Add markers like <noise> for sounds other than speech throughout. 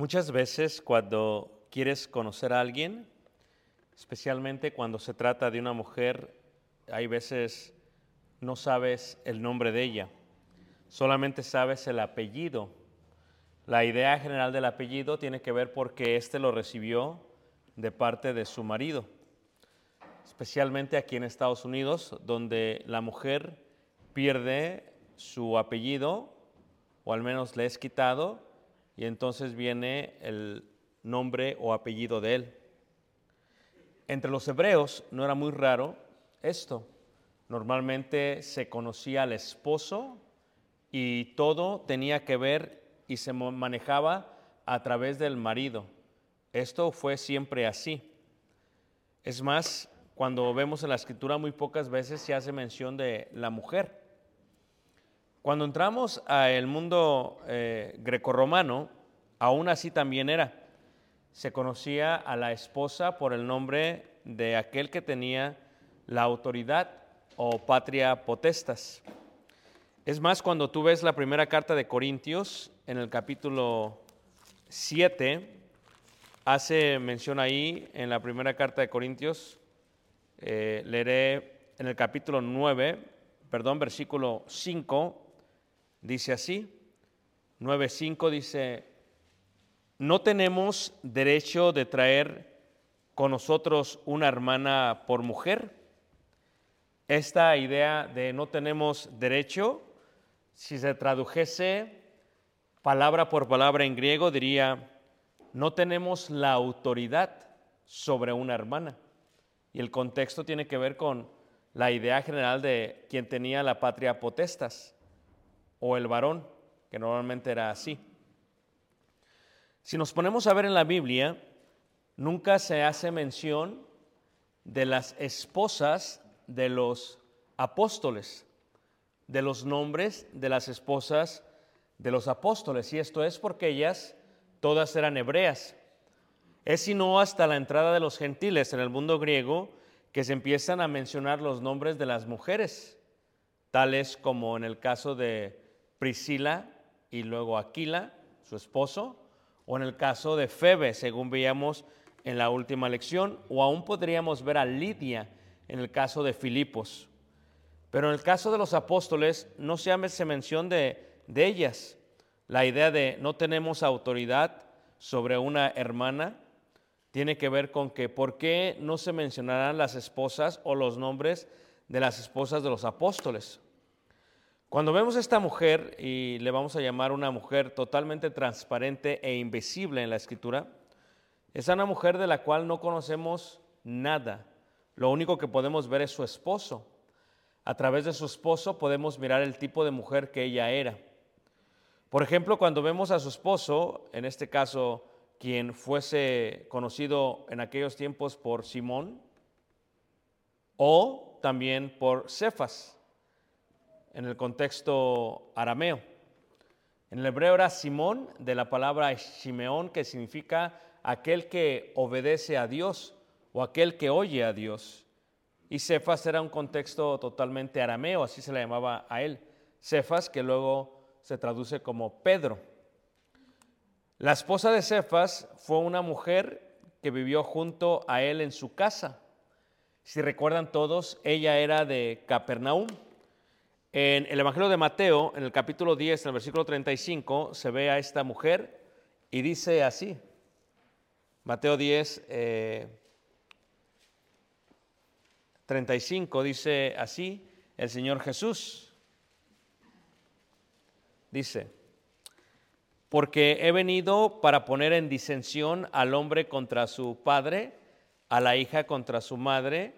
Muchas veces cuando quieres conocer a alguien, especialmente cuando se trata de una mujer, hay veces no sabes el nombre de ella, solamente sabes el apellido. La idea general del apellido tiene que ver porque éste lo recibió de parte de su marido, especialmente aquí en Estados Unidos, donde la mujer pierde su apellido, o al menos le es quitado, y entonces viene el nombre o apellido de él. Entre los hebreos no era muy raro esto. Normalmente se conocía al esposo y todo tenía que ver y se manejaba a través del marido. Esto fue siempre así. Es más, cuando vemos en la escritura muy pocas veces se hace mención de la mujer. Cuando entramos al mundo eh, grecorromano, aún así también era. Se conocía a la esposa por el nombre de aquel que tenía la autoridad o patria potestas. Es más, cuando tú ves la primera carta de Corintios, en el capítulo 7, hace mención ahí, en la primera carta de Corintios, eh, leeré en el capítulo 9, perdón, versículo 5, dice así, 9.5 dice, no tenemos derecho de traer con nosotros una hermana por mujer. Esta idea de no tenemos derecho, si se tradujese palabra por palabra en griego, diría, no tenemos la autoridad sobre una hermana. Y el contexto tiene que ver con la idea general de quien tenía la patria potestas o el varón, que normalmente era así. Si nos ponemos a ver en la Biblia, nunca se hace mención de las esposas de los apóstoles, de los nombres de las esposas de los apóstoles. Y esto es porque ellas todas eran hebreas. Es sino hasta la entrada de los gentiles en el mundo griego que se empiezan a mencionar los nombres de las mujeres, tales como en el caso de Priscila y luego Aquila, su esposo, o en el caso de Febe, según veíamos en la última lección, o aún podríamos ver a Lidia en el caso de Filipos. Pero en el caso de los apóstoles no se hace mención de, de ellas. La idea de no tenemos autoridad sobre una hermana tiene que ver con que por qué no se mencionarán las esposas o los nombres de las esposas de los apóstoles. Cuando vemos a esta mujer, y le vamos a llamar una mujer totalmente transparente e invisible en la escritura, es una mujer de la cual no conocemos nada. Lo único que podemos ver es su esposo. A través de su esposo podemos mirar el tipo de mujer que ella era. Por ejemplo, cuando vemos a su esposo, en este caso, quien fuese conocido en aquellos tiempos por Simón, o también por Cefas, en el contexto arameo. En el hebreo era Simón, de la palabra Shimeón, que significa aquel que obedece a Dios o aquel que oye a Dios. Y Cefas era un contexto totalmente arameo, así se le llamaba a él. Cefas, que luego se traduce como Pedro. La esposa de Cefas fue una mujer que vivió junto a él en su casa. Si recuerdan todos, ella era de Capernaum. En el Evangelio de Mateo, en el capítulo 10, en el versículo 35, se ve a esta mujer y dice así. Mateo 10, eh, 35 dice así el Señor Jesús. Dice, porque he venido para poner en disensión al hombre contra su padre, a la hija contra su madre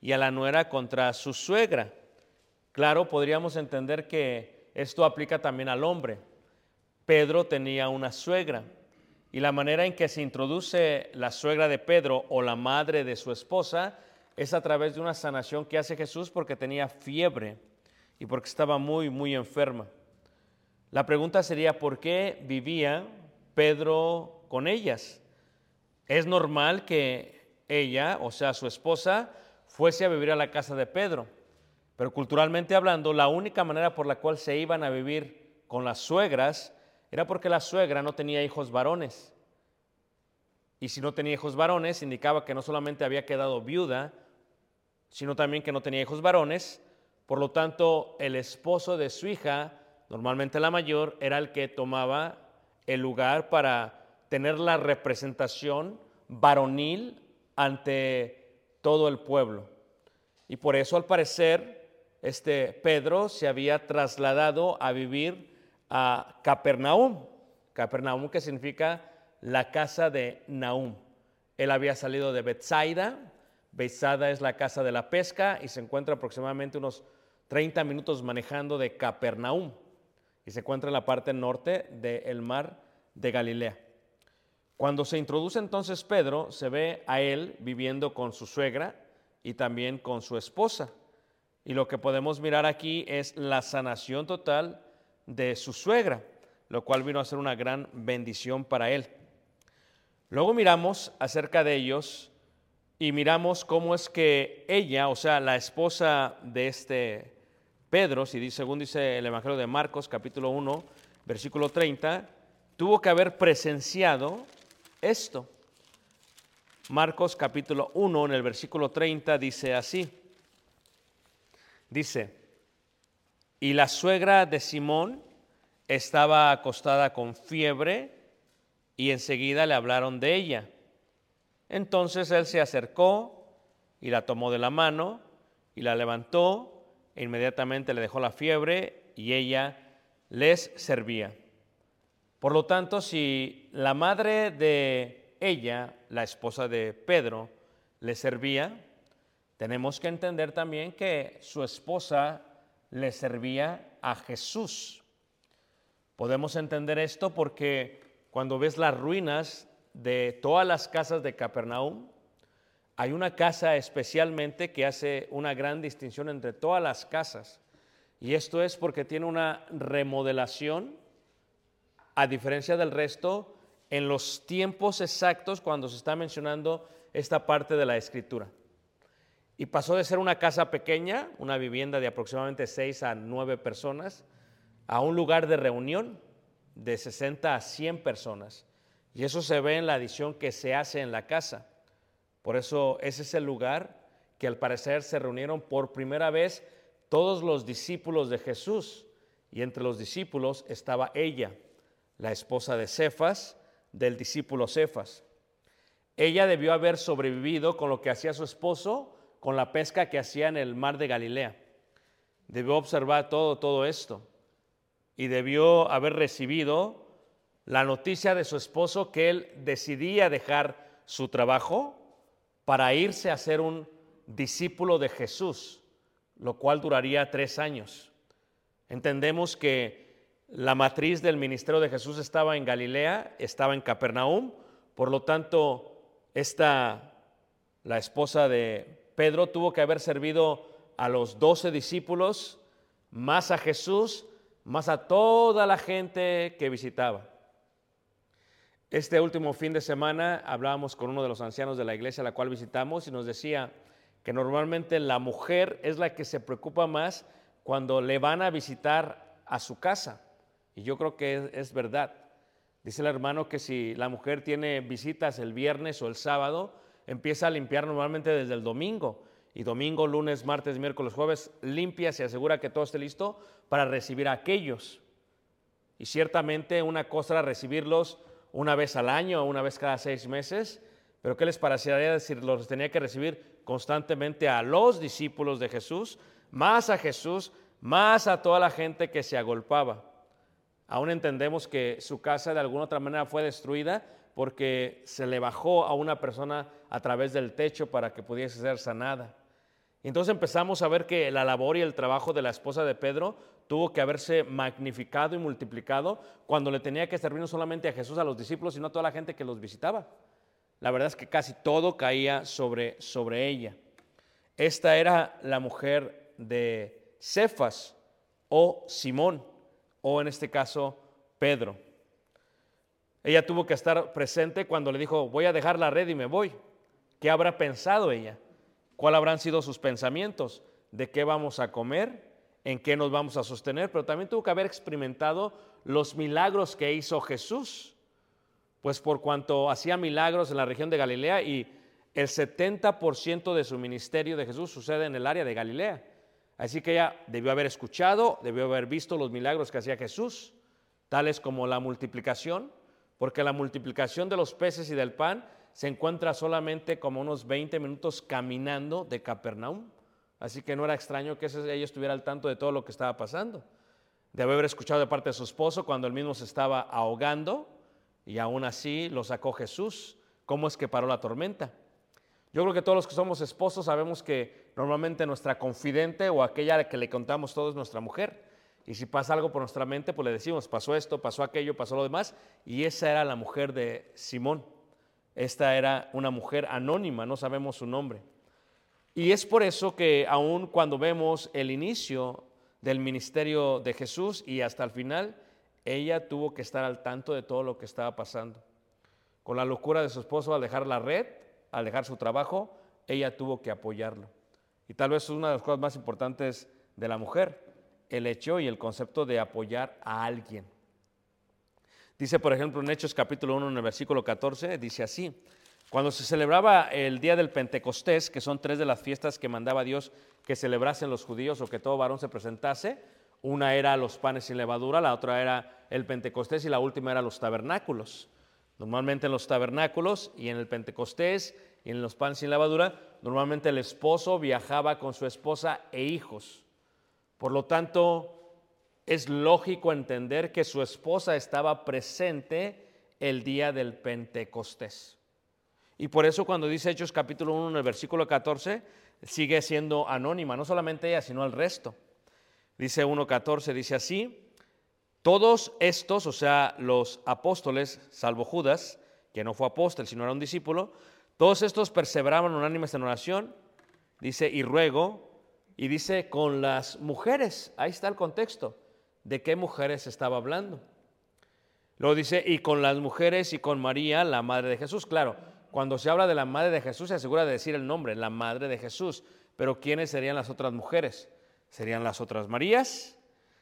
y a la nuera contra su suegra. Claro, podríamos entender que esto aplica también al hombre. Pedro tenía una suegra Y la manera en que se introduce la suegra de Pedro o la madre de su esposa es a través de una sanación que hace Jesús porque tenía fiebre y porque estaba muy, muy enferma. La pregunta sería, ¿por qué vivía Pedro con ellas? Es normal que ella, o sea, su esposa, fuese a vivir a la casa de Pedro. Pero culturalmente hablando, la única manera por la cual se iban a vivir con las suegras era porque la suegra no tenía hijos varones. Y si no tenía hijos varones, indicaba que no solamente había quedado viuda, sino también que no tenía hijos varones. Por lo tanto, el esposo de su hija, normalmente la mayor, era el que tomaba el lugar para tener la representación varonil ante todo el pueblo. Y por eso, al parecer, este Pedro se había trasladado a vivir a Capernaum. Capernaum que significa la casa de Naum. Él había salido de Bethsaida. Bethsaida es la casa de la pesca y se encuentra aproximadamente unos 30 minutos manejando de Capernaum y se encuentra en la parte norte del mar de Galilea. Cuando se introduce entonces Pedro, se ve a él viviendo con su suegra y también con su esposa. Y lo que podemos mirar aquí es la sanación total de su suegra, lo cual vino a ser una gran bendición para él. Luego miramos acerca de ellos y miramos cómo es que ella, o sea, la esposa de este Pedro, si según dice el Evangelio de Marcos capítulo 1, versículo 30, tuvo que haber presenciado esto. Marcos capítulo 1 en el versículo 30 dice así. Dice, y la suegra de Simón estaba acostada con fiebre y enseguida le hablaron de ella. Entonces él se acercó y la tomó de la mano y la levantó e inmediatamente le dejó la fiebre y ella les servía. Por lo tanto, si la madre de ella, la esposa de Pedro, le servía, tenemos que entender también que su esposa le servía a Jesús. Podemos entender esto porque cuando ves las ruinas de todas las casas de Capernaum, hay una casa especialmente que hace una gran distinción entre todas las casas. Y esto es porque tiene una remodelación, a diferencia del resto, en los tiempos exactos cuando se está mencionando esta parte de la escritura y pasó de ser una casa pequeña, una vivienda de aproximadamente 6 a 9 personas, a un lugar de reunión de 60 a 100 personas. Y eso se ve en la adición que se hace en la casa. Por eso ese es el lugar que al parecer se reunieron por primera vez todos los discípulos de Jesús. Y entre los discípulos estaba ella, la esposa de Cefas, del discípulo Cefas. Ella debió haber sobrevivido con lo que hacía su esposo con la pesca que hacía en el mar de Galilea. Debió observar todo, todo esto y debió haber recibido la noticia de su esposo que él decidía dejar su trabajo para irse a ser un discípulo de Jesús, lo cual duraría tres años. Entendemos que la matriz del ministerio de Jesús estaba en Galilea, estaba en Capernaum, por lo tanto, esta, la esposa de Pedro tuvo que haber servido a los doce discípulos, más a Jesús, más a toda la gente que visitaba. Este último fin de semana hablábamos con uno de los ancianos de la iglesia a la cual visitamos y nos decía que normalmente la mujer es la que se preocupa más cuando le van a visitar a su casa. Y yo creo que es, es verdad. Dice el hermano que si la mujer tiene visitas el viernes o el sábado, empieza a limpiar normalmente desde el domingo. Y domingo, lunes, martes, miércoles, jueves, limpia, se asegura que todo esté listo para recibir a aquellos. Y ciertamente una cosa era recibirlos una vez al año una vez cada seis meses, pero ¿qué les parecería decir? Los tenía que recibir constantemente a los discípulos de Jesús, más a Jesús, más a toda la gente que se agolpaba. Aún entendemos que su casa de alguna otra manera fue destruida, porque se le bajó a una persona a través del techo para que pudiese ser sanada. Entonces empezamos a ver que la labor y el trabajo de la esposa de Pedro tuvo que haberse magnificado y multiplicado cuando le tenía que servir no solamente a Jesús, a los discípulos, sino a toda la gente que los visitaba. La verdad es que casi todo caía sobre, sobre ella. Esta era la mujer de Cefas o Simón, o en este caso Pedro. Ella tuvo que estar presente cuando le dijo, voy a dejar la red y me voy. ¿Qué habrá pensado ella? ¿Cuáles habrán sido sus pensamientos? ¿De qué vamos a comer? ¿En qué nos vamos a sostener? Pero también tuvo que haber experimentado los milagros que hizo Jesús. Pues por cuanto hacía milagros en la región de Galilea y el 70% de su ministerio de Jesús sucede en el área de Galilea. Así que ella debió haber escuchado, debió haber visto los milagros que hacía Jesús, tales como la multiplicación, porque la multiplicación de los peces y del pan se encuentra solamente como unos 20 minutos caminando de Capernaum. Así que no era extraño que ella estuviera al tanto de todo lo que estaba pasando. Debe haber escuchado de parte de su esposo cuando él mismo se estaba ahogando y aún así lo sacó Jesús. ¿Cómo es que paró la tormenta? Yo creo que todos los que somos esposos sabemos que normalmente nuestra confidente o aquella a la que le contamos todo es nuestra mujer. Y si pasa algo por nuestra mente, pues le decimos, pasó esto, pasó aquello, pasó lo demás. Y esa era la mujer de Simón. Esta era una mujer anónima, no sabemos su nombre. Y es por eso que aún cuando vemos el inicio del ministerio de Jesús y hasta el final, ella tuvo que estar al tanto de todo lo que estaba pasando. Con la locura de su esposo al dejar la red, al dejar su trabajo, ella tuvo que apoyarlo. Y tal vez es una de las cosas más importantes de la mujer, el hecho y el concepto de apoyar a alguien. Dice, por ejemplo, en Hechos capítulo 1, en el versículo 14, dice así, cuando se celebraba el día del Pentecostés, que son tres de las fiestas que mandaba Dios que celebrasen los judíos o que todo varón se presentase, una era los panes sin levadura, la otra era el Pentecostés y la última era los tabernáculos. Normalmente en los tabernáculos y en el Pentecostés y en los panes sin levadura, normalmente el esposo viajaba con su esposa e hijos. Por lo tanto, es lógico entender que su esposa estaba presente el día del Pentecostés. Y por eso cuando dice Hechos capítulo 1 en el versículo 14, sigue siendo anónima, no solamente ella, sino el resto. Dice 1.14, dice así, todos estos, o sea, los apóstoles, salvo Judas, que no fue apóstol, sino era un discípulo, todos estos perseveraban unánimes en oración, dice, y ruego, y dice con las mujeres, ahí está el contexto, de qué mujeres estaba hablando. Luego dice, y con las mujeres y con María, la madre de Jesús. Claro, cuando se habla de la madre de Jesús se asegura de decir el nombre, la madre de Jesús. Pero ¿quiénes serían las otras mujeres? ¿Serían las otras Marías?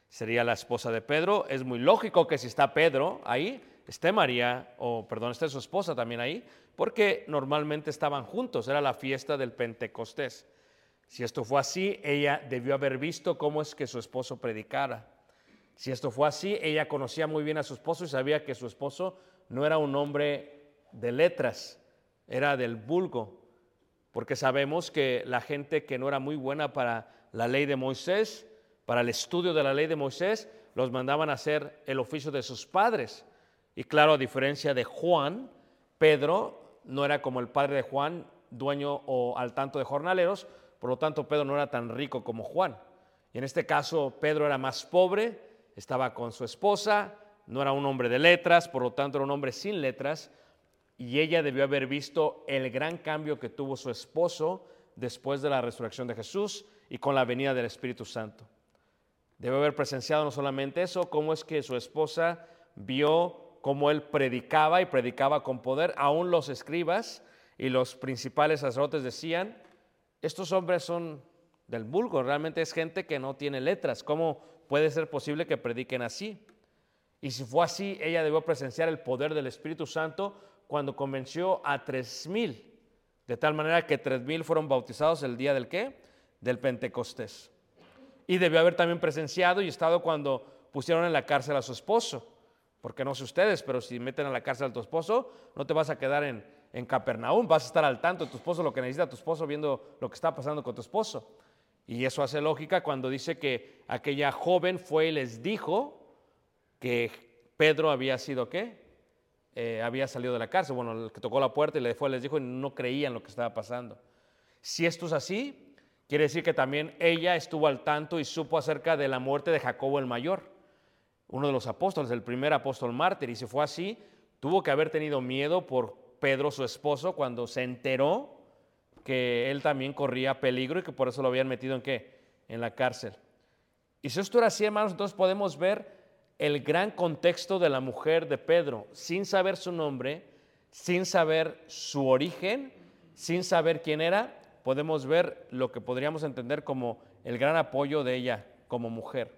¿Sería la esposa de Pedro? Es muy lógico que si está Pedro ahí, esté María, o perdón, esté su esposa también ahí, porque normalmente estaban juntos, era la fiesta del Pentecostés. Si esto fue así, ella debió haber visto cómo es que su esposo predicara. Si esto fue así, ella conocía muy bien a su esposo y sabía que su esposo no era un hombre de letras, era del vulgo, porque sabemos que la gente que no era muy buena para la ley de Moisés, para el estudio de la ley de Moisés, los mandaban a hacer el oficio de sus padres. Y claro, a diferencia de Juan, Pedro no era como el padre de Juan, dueño o al tanto de jornaleros, por lo tanto, Pedro no era tan rico como Juan. Y en este caso, Pedro era más pobre, estaba con su esposa, no era un hombre de letras, por lo tanto era un hombre sin letras, y ella debió haber visto el gran cambio que tuvo su esposo después de la resurrección de Jesús y con la venida del Espíritu Santo. Debe haber presenciado no solamente eso, cómo es que su esposa vio cómo él predicaba y predicaba con poder, aún los escribas y los principales sacerdotes decían, estos hombres son del vulgo, realmente es gente que no tiene letras. ¿Cómo puede ser posible que prediquen así? Y si fue así, ella debió presenciar el poder del Espíritu Santo cuando convenció a tres mil, de tal manera que tres mil fueron bautizados el día del qué? Del Pentecostés. Y debió haber también presenciado y estado cuando pusieron en la cárcel a su esposo. Porque no sé ustedes, pero si meten a la cárcel a tu esposo, no te vas a quedar en, en Capernaum, vas a estar al tanto de tu esposo, lo que necesita tu esposo, viendo lo que está pasando con tu esposo. Y eso hace lógica cuando dice que aquella joven fue y les dijo que Pedro había sido qué? Eh, había salido de la cárcel. Bueno, el que tocó la puerta y le fue les dijo y no creían lo que estaba pasando. Si esto es así, Quiere decir que también ella estuvo al tanto y supo acerca de la muerte de Jacobo el Mayor, uno de los apóstoles, el primer apóstol mártir. Y si fue así, tuvo que haber tenido miedo por Pedro, su esposo, cuando se enteró que él también corría peligro y que por eso lo habían metido en qué? En la cárcel. Y si esto era así, hermanos, entonces podemos ver el gran contexto de la mujer de Pedro, sin saber su nombre, sin saber su origen, sin saber quién era, podemos ver lo que podríamos entender como el gran apoyo de ella como mujer,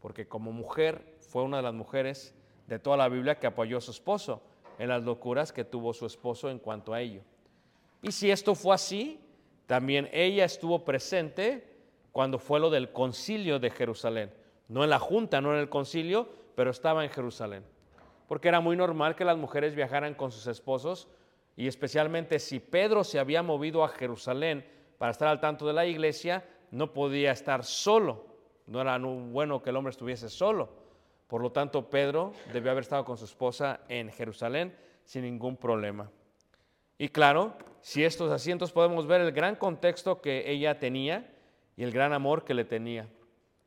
porque como mujer fue una de las mujeres de toda la Biblia que apoyó a su esposo en las locuras que tuvo su esposo en cuanto a ello. Y si esto fue así, también ella estuvo presente cuando fue lo del concilio de Jerusalén. No en la junta, no en el concilio, pero estaba en Jerusalén. Porque era muy normal que las mujeres viajaran con sus esposos y especialmente si Pedro se había movido a Jerusalén para estar al tanto de la iglesia, no podía estar solo. No era bueno que el hombre estuviese solo. Por lo tanto, Pedro debió haber estado con su esposa en Jerusalén sin ningún problema. Y claro, si estos asientos podemos ver el gran contexto que ella tenía y el gran amor que le tenía.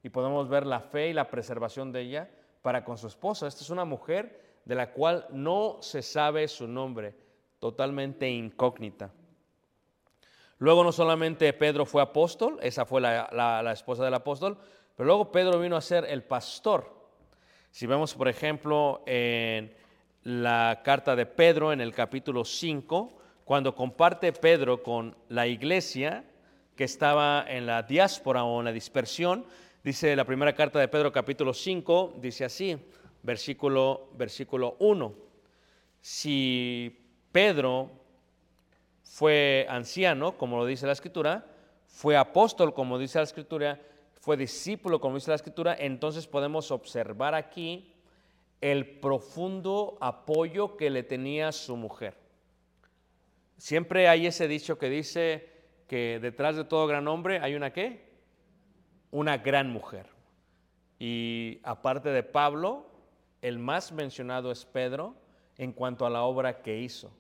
Y podemos ver la fe y la preservación de ella para con su esposa. Esta es una mujer de la cual no se sabe su nombre, totalmente incógnita. Luego no solamente Pedro fue apóstol, esa fue la, esposa del apóstol, pero luego Pedro vino a ser el pastor. Si vemos, por ejemplo, en la carta de Pedro en el capítulo 5, cuando comparte Pedro con la iglesia que estaba en la diáspora o en la dispersión, dice la primera carta de Pedro capítulo 5, dice así, versículo, versículo 1. Si Pedro fue anciano, como lo dice la escritura, fue apóstol, como dice la escritura, fue discípulo, como dice la escritura, entonces podemos observar aquí el profundo apoyo que le tenía su mujer. Siempre hay ese dicho que dice que detrás de todo gran hombre hay una qué? Una gran mujer. Y aparte de Pablo, el más mencionado es Pedro en cuanto a la obra que hizo.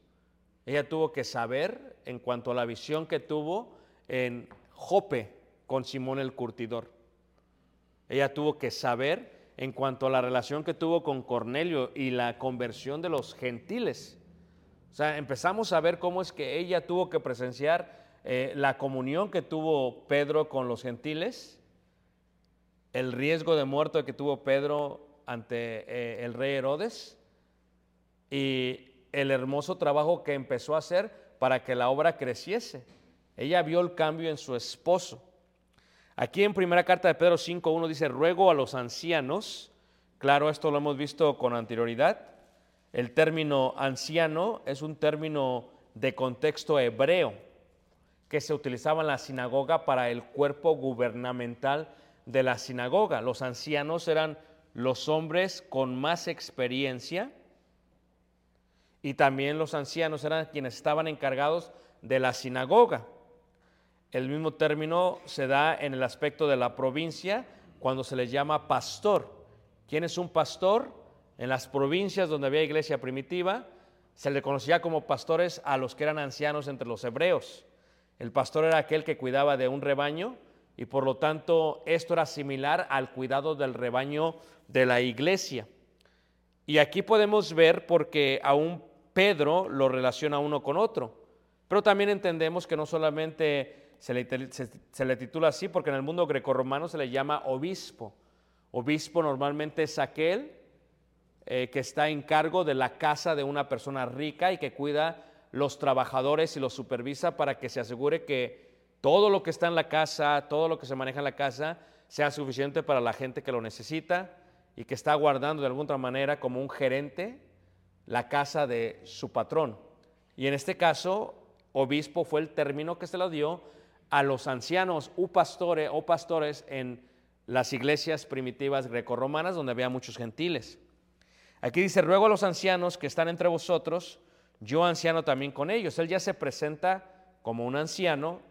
Ella tuvo que saber en cuanto a la visión que tuvo en Jope con Simón el curtidor. Ella tuvo que saber en cuanto a la relación que tuvo con Cornelio y la conversión de los gentiles. O sea, empezamos a ver cómo es que ella tuvo que presenciar eh, la comunión que tuvo Pedro con los gentiles, el riesgo de muerte que tuvo Pedro ante eh, el rey Herodes y el hermoso trabajo que empezó a hacer para que la obra creciese. Ella vio el cambio en su esposo. Aquí en primera carta de Pedro 5.1 dice, ruego a los ancianos, claro, esto lo hemos visto con anterioridad, el término anciano es un término de contexto hebreo que se utilizaba en la sinagoga para el cuerpo gubernamental de la sinagoga. Los ancianos eran los hombres con más experiencia y también los ancianos eran quienes estaban encargados de la sinagoga. El mismo término se da en el aspecto de la provincia cuando se les llama pastor. ¿Quién es un pastor? En las provincias donde había iglesia primitiva, se le conocía como pastores a los que eran ancianos entre los hebreos. El pastor era aquel que cuidaba de un rebaño y por lo tanto esto era similar al cuidado del rebaño de la iglesia. Y aquí podemos ver porque aún Pedro lo relaciona uno con otro, pero también entendemos que no solamente se le, se le titula así, porque en el mundo grecorromano se le llama obispo. Obispo normalmente es aquel eh, que está en cargo de la casa de una persona rica y que cuida los trabajadores y los supervisa para que se asegure que todo lo que está en la casa, todo lo que se maneja en la casa, sea suficiente para la gente que lo necesita y que está guardando de alguna otra manera como un gerente la casa de su patrón. Y en este caso, obispo fue el término que se lo dio a los ancianos u pastores o pastores en las iglesias primitivas grecorromanas donde había muchos gentiles. Aquí dice, ruego a los ancianos que están entre vosotros, yo anciano también con ellos. Él ya se presenta como un anciano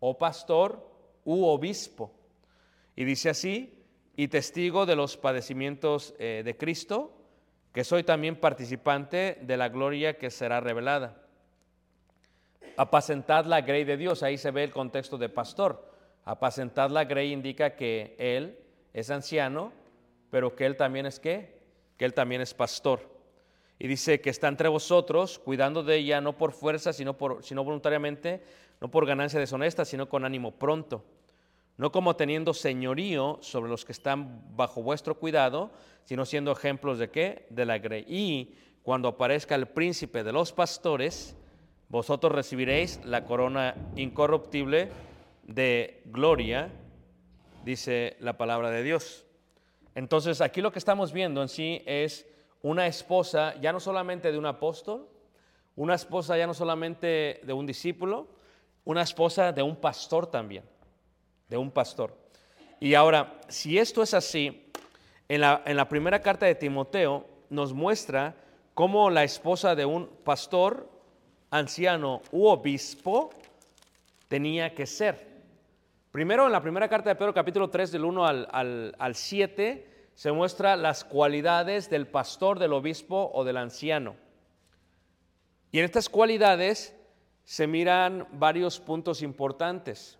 o pastor u obispo. Y dice así, y testigo de los padecimientos eh, de Cristo, que soy también participante de la gloria que será revelada. Apacentad la grey de Dios, ahí se ve el contexto de pastor. Apacentar la grey indica que él es anciano, pero que él también es qué? Él también es pastor. Y dice que está entre vosotros, cuidando de ella no por fuerza, sino, por, sino voluntariamente, no por ganancia deshonesta, sino con ánimo pronto. No como teniendo señorío sobre los que están bajo vuestro cuidado, sino siendo ejemplos de qué? De la grey. Y cuando aparezca el príncipe de los pastores, vosotros recibiréis la corona incorruptible de gloria, dice la palabra de Dios. Entonces aquí lo que estamos viendo en sí es una esposa ya no solamente de un apóstol, una esposa ya no solamente de un discípulo, una esposa de un pastor también, de un pastor. Y ahora, si esto es así, en la, en la primera carta de Timoteo nos muestra cómo la esposa de un pastor, anciano u obispo tenía que ser. Primero, en la primera carta de Pedro, capítulo 3, del 1 al, al, 7, se muestra las cualidades del pastor, del obispo o del anciano. Y en estas cualidades se miran varios puntos importantes.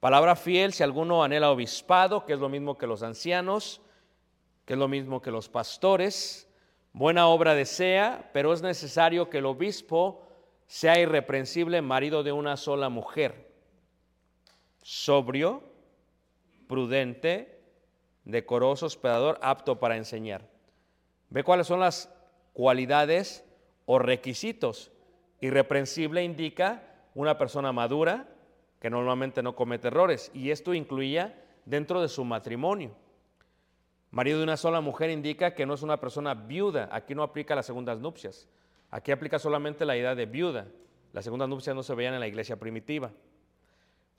Palabra fiel, si alguno anhela obispado, que es lo mismo que los ancianos, que es lo mismo que los pastores. Buena obra desea, pero es necesario que el obispo sea irreprensible, marido de una sola mujer sobrio, prudente, decoroso, hospedador, apto para enseñar. Ve cuáles son las cualidades o requisitos. Irreprensible indica una persona madura que normalmente no comete errores y esto incluía dentro de su matrimonio. Marido de una sola mujer indica que no es una persona viuda. Aquí no aplica las segundas nupcias. Aquí aplica solamente la idea de viuda. Las segundas nupcias no se veían en la iglesia primitiva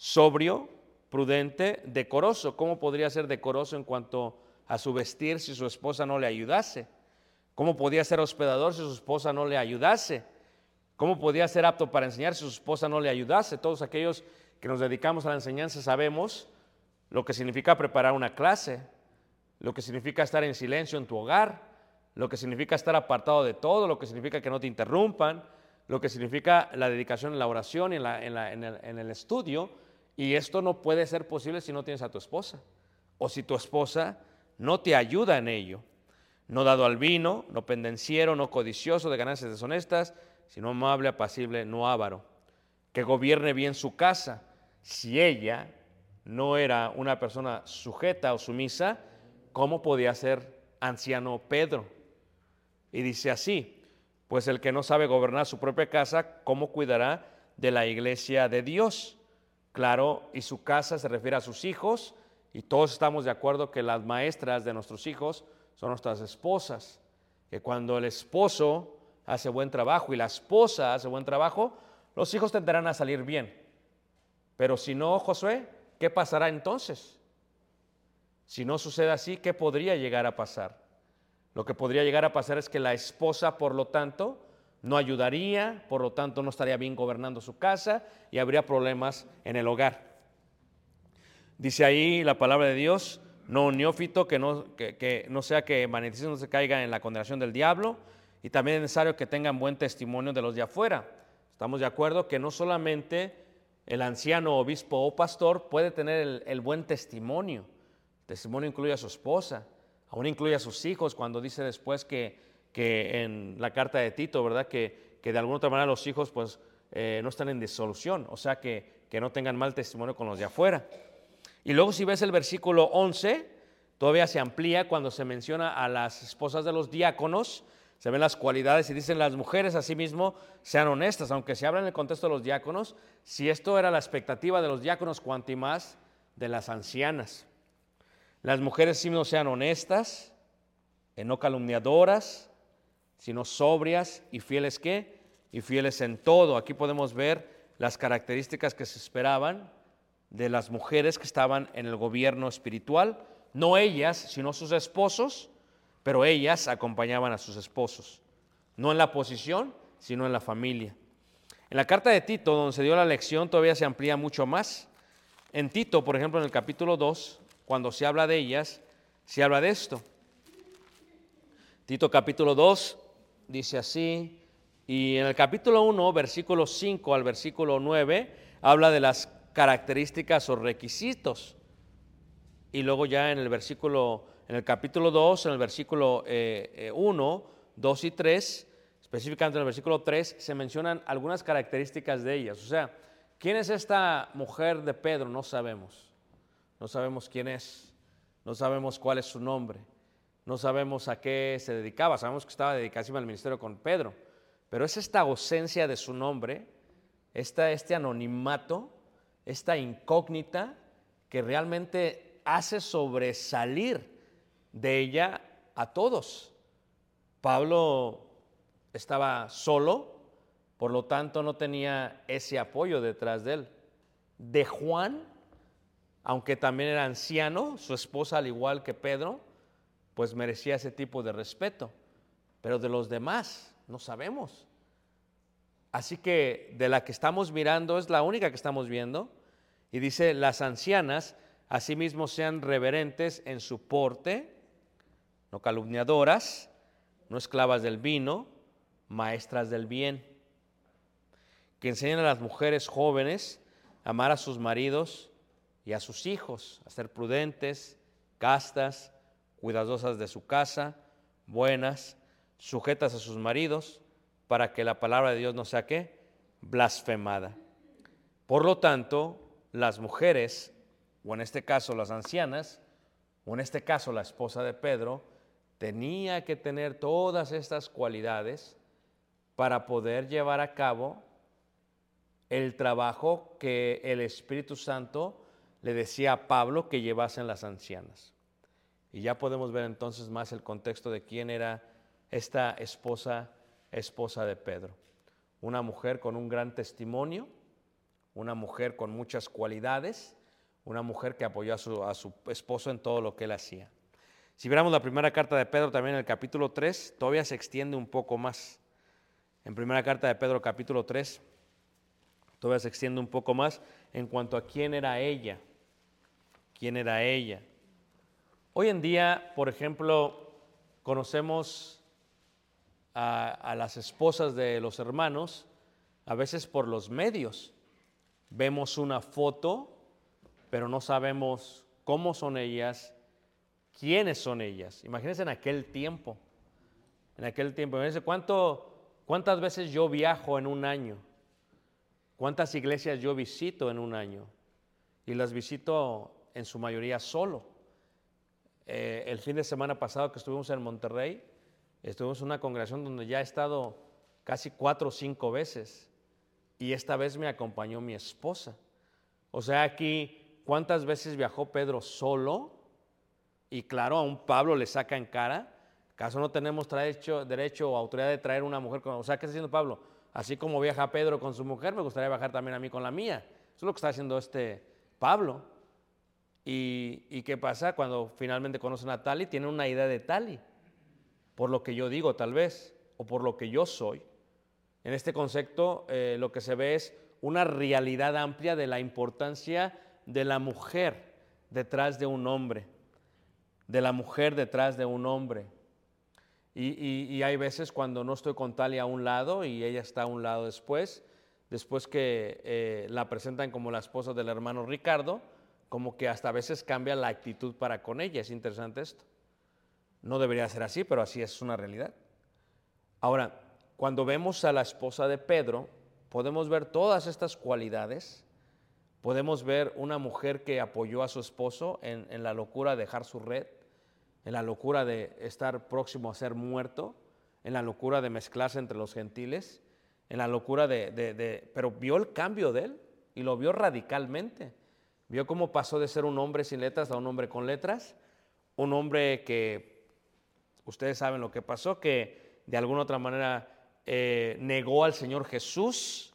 sobrio, prudente, decoroso. ¿Cómo podría ser decoroso en cuanto a su vestir si su esposa no le ayudase? ¿Cómo podía ser hospedador si su esposa no le ayudase? ¿Cómo podía ser apto para enseñar si su esposa no le ayudase? Todos aquellos que nos dedicamos a la enseñanza sabemos lo que significa preparar una clase, lo que significa estar en silencio en tu hogar, lo que significa estar apartado de todo, lo que significa que no te interrumpan, lo que significa la dedicación en la oración y en, en el estudio y esto no puede ser posible si no tienes a tu esposa o si tu esposa no te ayuda en ello. No dado al vino, no pendenciero, no codicioso de ganancias deshonestas, sino amable, apacible, no avaro. Que gobierne bien su casa. Si ella no era una persona sujeta o sumisa, ¿cómo podía ser anciano Pedro? Y dice así, pues el que no sabe gobernar su propia casa, ¿cómo cuidará de la iglesia de Dios? Claro, y su casa se refiere a sus hijos, y todos estamos de acuerdo que las maestras de nuestros hijos son nuestras esposas, que cuando el esposo hace buen trabajo y la esposa hace buen trabajo, los hijos tenderán a salir bien. Pero si no, Josué, ¿qué pasará entonces? Si no sucede así, ¿qué podría llegar a pasar? Lo que podría llegar a pasar es que la esposa, por lo tanto, no ayudaría, por lo tanto no estaría bien gobernando su casa y habría problemas en el hogar. Dice ahí la palabra de Dios, no neófito, que no, que, no sea que no se caiga en la condenación del diablo, y también es necesario que tengan buen testimonio de los de afuera. Estamos de acuerdo que no solamente el anciano, obispo o pastor puede tener el, el buen testimonio. El testimonio incluye a su esposa, aún incluye a sus hijos, cuando dice después que que en la carta de Tito, ¿verdad? Que, de alguna otra manera los hijos pues eh, no están en disolución, o sea que, que no tengan mal testimonio con los de afuera. Y luego si ves el versículo 11, todavía se amplía cuando se menciona a las esposas de los diáconos, se ven las cualidades y dicen las mujeres asimismo sean honestas, aunque se habla en el contexto de los diáconos, si esto era la expectativa de los diáconos, cuanto más de las ancianas. Las mujeres asimismo sean honestas, no calumniadoras, sino sobrias y fieles qué? Y fieles en todo. Aquí podemos ver las características que se esperaban de las mujeres que estaban en el gobierno espiritual, no ellas, sino sus esposos, pero ellas acompañaban a sus esposos, no en la posición, sino en la familia. En la carta de Tito, donde se dio la lección, todavía se amplía mucho más. En Tito, por ejemplo, en el capítulo 2, cuando se habla de ellas, se habla de esto. Tito capítulo 2, dice así, y en el capítulo 1, versículo 5 al versículo 9, habla de las características o requisitos. Y luego ya en el versículo, en el capítulo 2, en el versículo 1, eh, 2 eh, y 3, específicamente en el versículo 3, se mencionan algunas características de ellas. O sea, ¿quién es esta mujer de Pedro? No sabemos. No sabemos quién es. No sabemos cuál es su nombre. No sabemos a qué se dedicaba. Sabemos que estaba dedicadísima al ministerio con Pedro. Pero es esta ausencia de su nombre, esta, este anonimato, esta incógnita que realmente hace sobresalir de ella a todos. Pablo estaba solo, por lo tanto no tenía ese apoyo detrás de él. De Juan, aunque también era anciano, su esposa al igual que Pedro, pues merecía ese tipo de respeto. Pero de los demás no sabemos. Así que de la que estamos mirando es la única que estamos viendo. Y dice, las ancianas asimismo sean reverentes en su porte, no calumniadoras, no esclavas del vino, maestras del bien, que enseñen a las mujeres jóvenes a amar a sus maridos y a sus hijos, a ser prudentes, castas, cuidadosas de su casa, buenas, sujetas a sus maridos, para que la palabra de Dios no sea qué? Blasfemada. Por lo tanto, las mujeres, o en este caso las ancianas, o en este caso la esposa de Pedro, tenía que tener todas estas cualidades para poder llevar a cabo el trabajo que el Espíritu Santo le decía a Pablo que llevasen las ancianas. Y ya podemos ver entonces más el contexto de quién era esta esposa, esposa de Pedro. Una mujer con un gran testimonio, una mujer con muchas cualidades, una mujer que apoyó a su, a su esposo en todo lo que él hacía. Si viéramos la primera carta de Pedro también en el capítulo 3, todavía se extiende un poco más. En primera carta de Pedro capítulo 3, todavía se extiende un poco más en cuanto a quién era ella. ¿Quién era ella? Hoy en día, por ejemplo, conocemos a, las esposas de los hermanos a veces por los medios. Vemos una foto, pero no sabemos cómo son ellas, quiénes son ellas. Imagínense en aquel tiempo, en aquel tiempo, imagínense cuánto, cuántas veces yo viajo en un año, cuántas iglesias yo visito en un año, y las visito en su mayoría solo. Eh, el fin de semana pasado que estuvimos en Monterrey, estuvimos en una congregación donde ya he estado casi cuatro o cinco veces, y esta vez me acompañó mi esposa. O sea, aquí, ¿cuántas veces viajó Pedro solo? Y claro, a un Pablo le saca en cara. ¿Acaso no tenemos derecho, derecho o autoridad de traer una mujer con... O sea, ¿qué está haciendo Pablo? Así como viaja Pedro con su mujer, me gustaría viajar también a mí con la mía. Eso es lo que está haciendo este Pablo. ¿Y, qué pasa? Cuando finalmente conocen a Tali, tienen una idea de Tali. Por lo que yo digo, tal vez, o por lo que yo soy. En este concepto eh, lo que se ve es una realidad amplia de la importancia de la mujer detrás de un hombre, de la mujer detrás de un hombre. Y, hay veces cuando no estoy con Talia a un lado y ella está a un lado después, después que eh, la presentan como la esposa del hermano Ricardo, como que hasta a veces cambia la actitud para con ella. Es interesante esto. No debería ser así, pero así es una realidad. Ahora, cuando vemos a la esposa de Pedro, podemos ver todas estas cualidades. Podemos ver una mujer que apoyó a su esposo en, la locura de dejar su red, en la locura de estar próximo a ser muerto, en la locura de mezclarse entre los gentiles, en la locura de, Pero vio el cambio de él y lo vio radicalmente. Vio cómo pasó de ser un hombre sin letras a un hombre con letras, un hombre que, ustedes saben lo que pasó, que de alguna otra manera eh, negó al Señor Jesús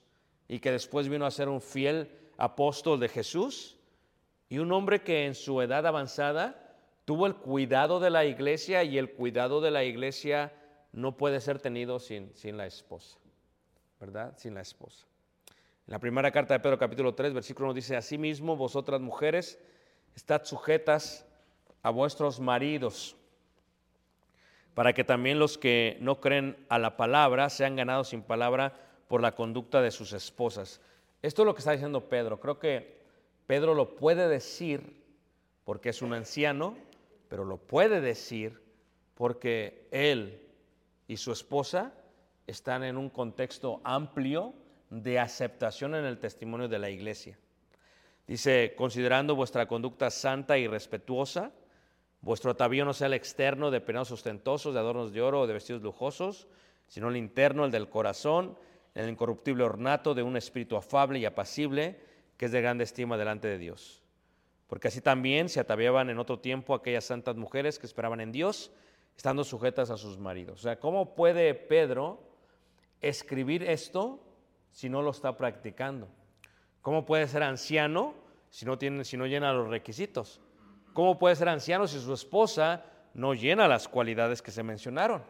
y que después vino a ser un fiel apóstol de Jesús, y un hombre que en su edad avanzada tuvo el cuidado de la iglesia y el cuidado de la iglesia no puede ser tenido sin, sin la esposa, ¿verdad? Sin la esposa. La primera carta de Pedro capítulo 3, versículo 1 dice, Asimismo, vosotras mujeres, estad sujetas a vuestros maridos para que también los que no creen a la palabra sean ganados sin palabra por la conducta de sus esposas. Esto es lo que está diciendo Pedro. Creo que Pedro lo puede decir porque es un anciano, pero lo puede decir porque él y su esposa están en un contexto amplio de aceptación en el testimonio de la iglesia. Dice, considerando vuestra conducta santa y respetuosa, vuestro atavío no sea el externo de penados ostentosos, de adornos de oro o de vestidos lujosos, sino el interno, el del corazón, el incorruptible ornato de un espíritu afable y apacible, que es de grande estima delante de Dios. Porque así también se ataviaban en otro tiempo aquellas santas mujeres que esperaban en Dios, estando sujetas a sus maridos. O sea, ¿cómo puede Pedro escribir esto si no lo está practicando? ¿Cómo puede ser anciano si no, tiene, si no llena los requisitos? ¿Cómo puede ser anciano si su esposa no llena las cualidades que se mencionaron?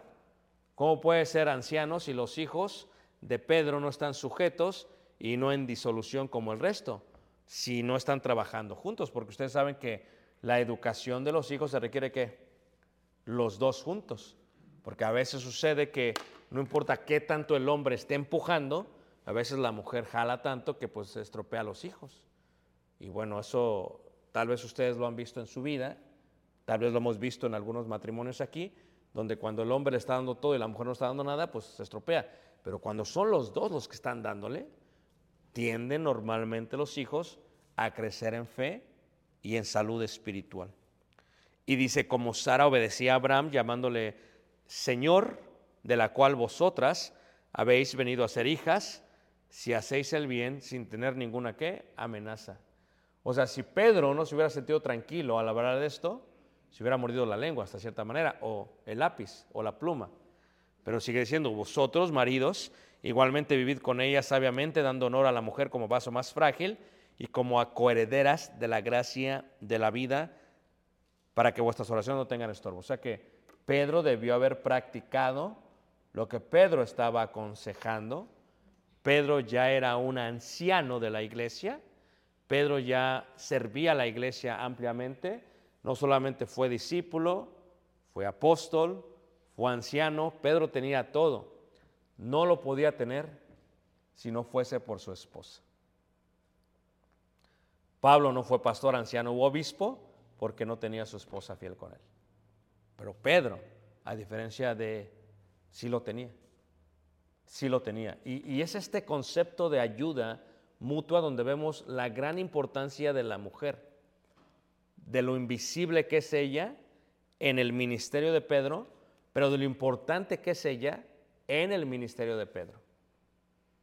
¿Cómo puede ser anciano si los hijos de Pedro no están sujetos y no en disolución como el resto? Si no están trabajando juntos, porque ustedes saben que la educación de los hijos se requiere que los dos juntos, porque a veces sucede que no importa qué tanto el hombre esté empujando, a veces la mujer jala tanto que pues estropea los hijos. Y bueno, eso tal vez ustedes lo han visto en su vida, tal vez lo hemos visto en algunos matrimonios aquí, donde cuando el hombre le está dando todo y la mujer no está dando nada, pues se estropea. Pero cuando son los dos los que están dándole, tienden normalmente los hijos a crecer en fe y en salud espiritual. Y dice, como Sara obedecía a Abraham llamándole Señor, de la cual vosotras habéis venido a ser hijas, si hacéis el bien sin tener ninguna ¿qué? amenaza. O sea, si Pedro no se hubiera sentido tranquilo al hablar de esto, se hubiera mordido la lengua hasta cierta manera, o el lápiz, o la pluma. Pero sigue diciendo, vosotros, maridos, igualmente vivid con ella sabiamente, dando honor a la mujer como vaso más frágil y como a coherederas de la gracia de la vida, para que vuestras oraciones no tengan estorbo. O sea que Pedro debió haber practicado lo que Pedro estaba aconsejando. Pedro ya era un anciano de la iglesia. Pedro ya servía la iglesia ampliamente. No solamente fue discípulo, fue apóstol, fue anciano. Pedro tenía todo. No lo podía tener si no fuese por su esposa. Pablo no fue pastor, anciano u obispo porque no tenía su esposa fiel con él. Pero Pedro, a diferencia de, sí lo tenía, sí lo tenía. Y, es este concepto de ayuda mutua donde vemos la gran importancia de la mujer, de lo invisible que es ella en el ministerio de Pedro, pero de lo importante que es ella en el ministerio de Pedro.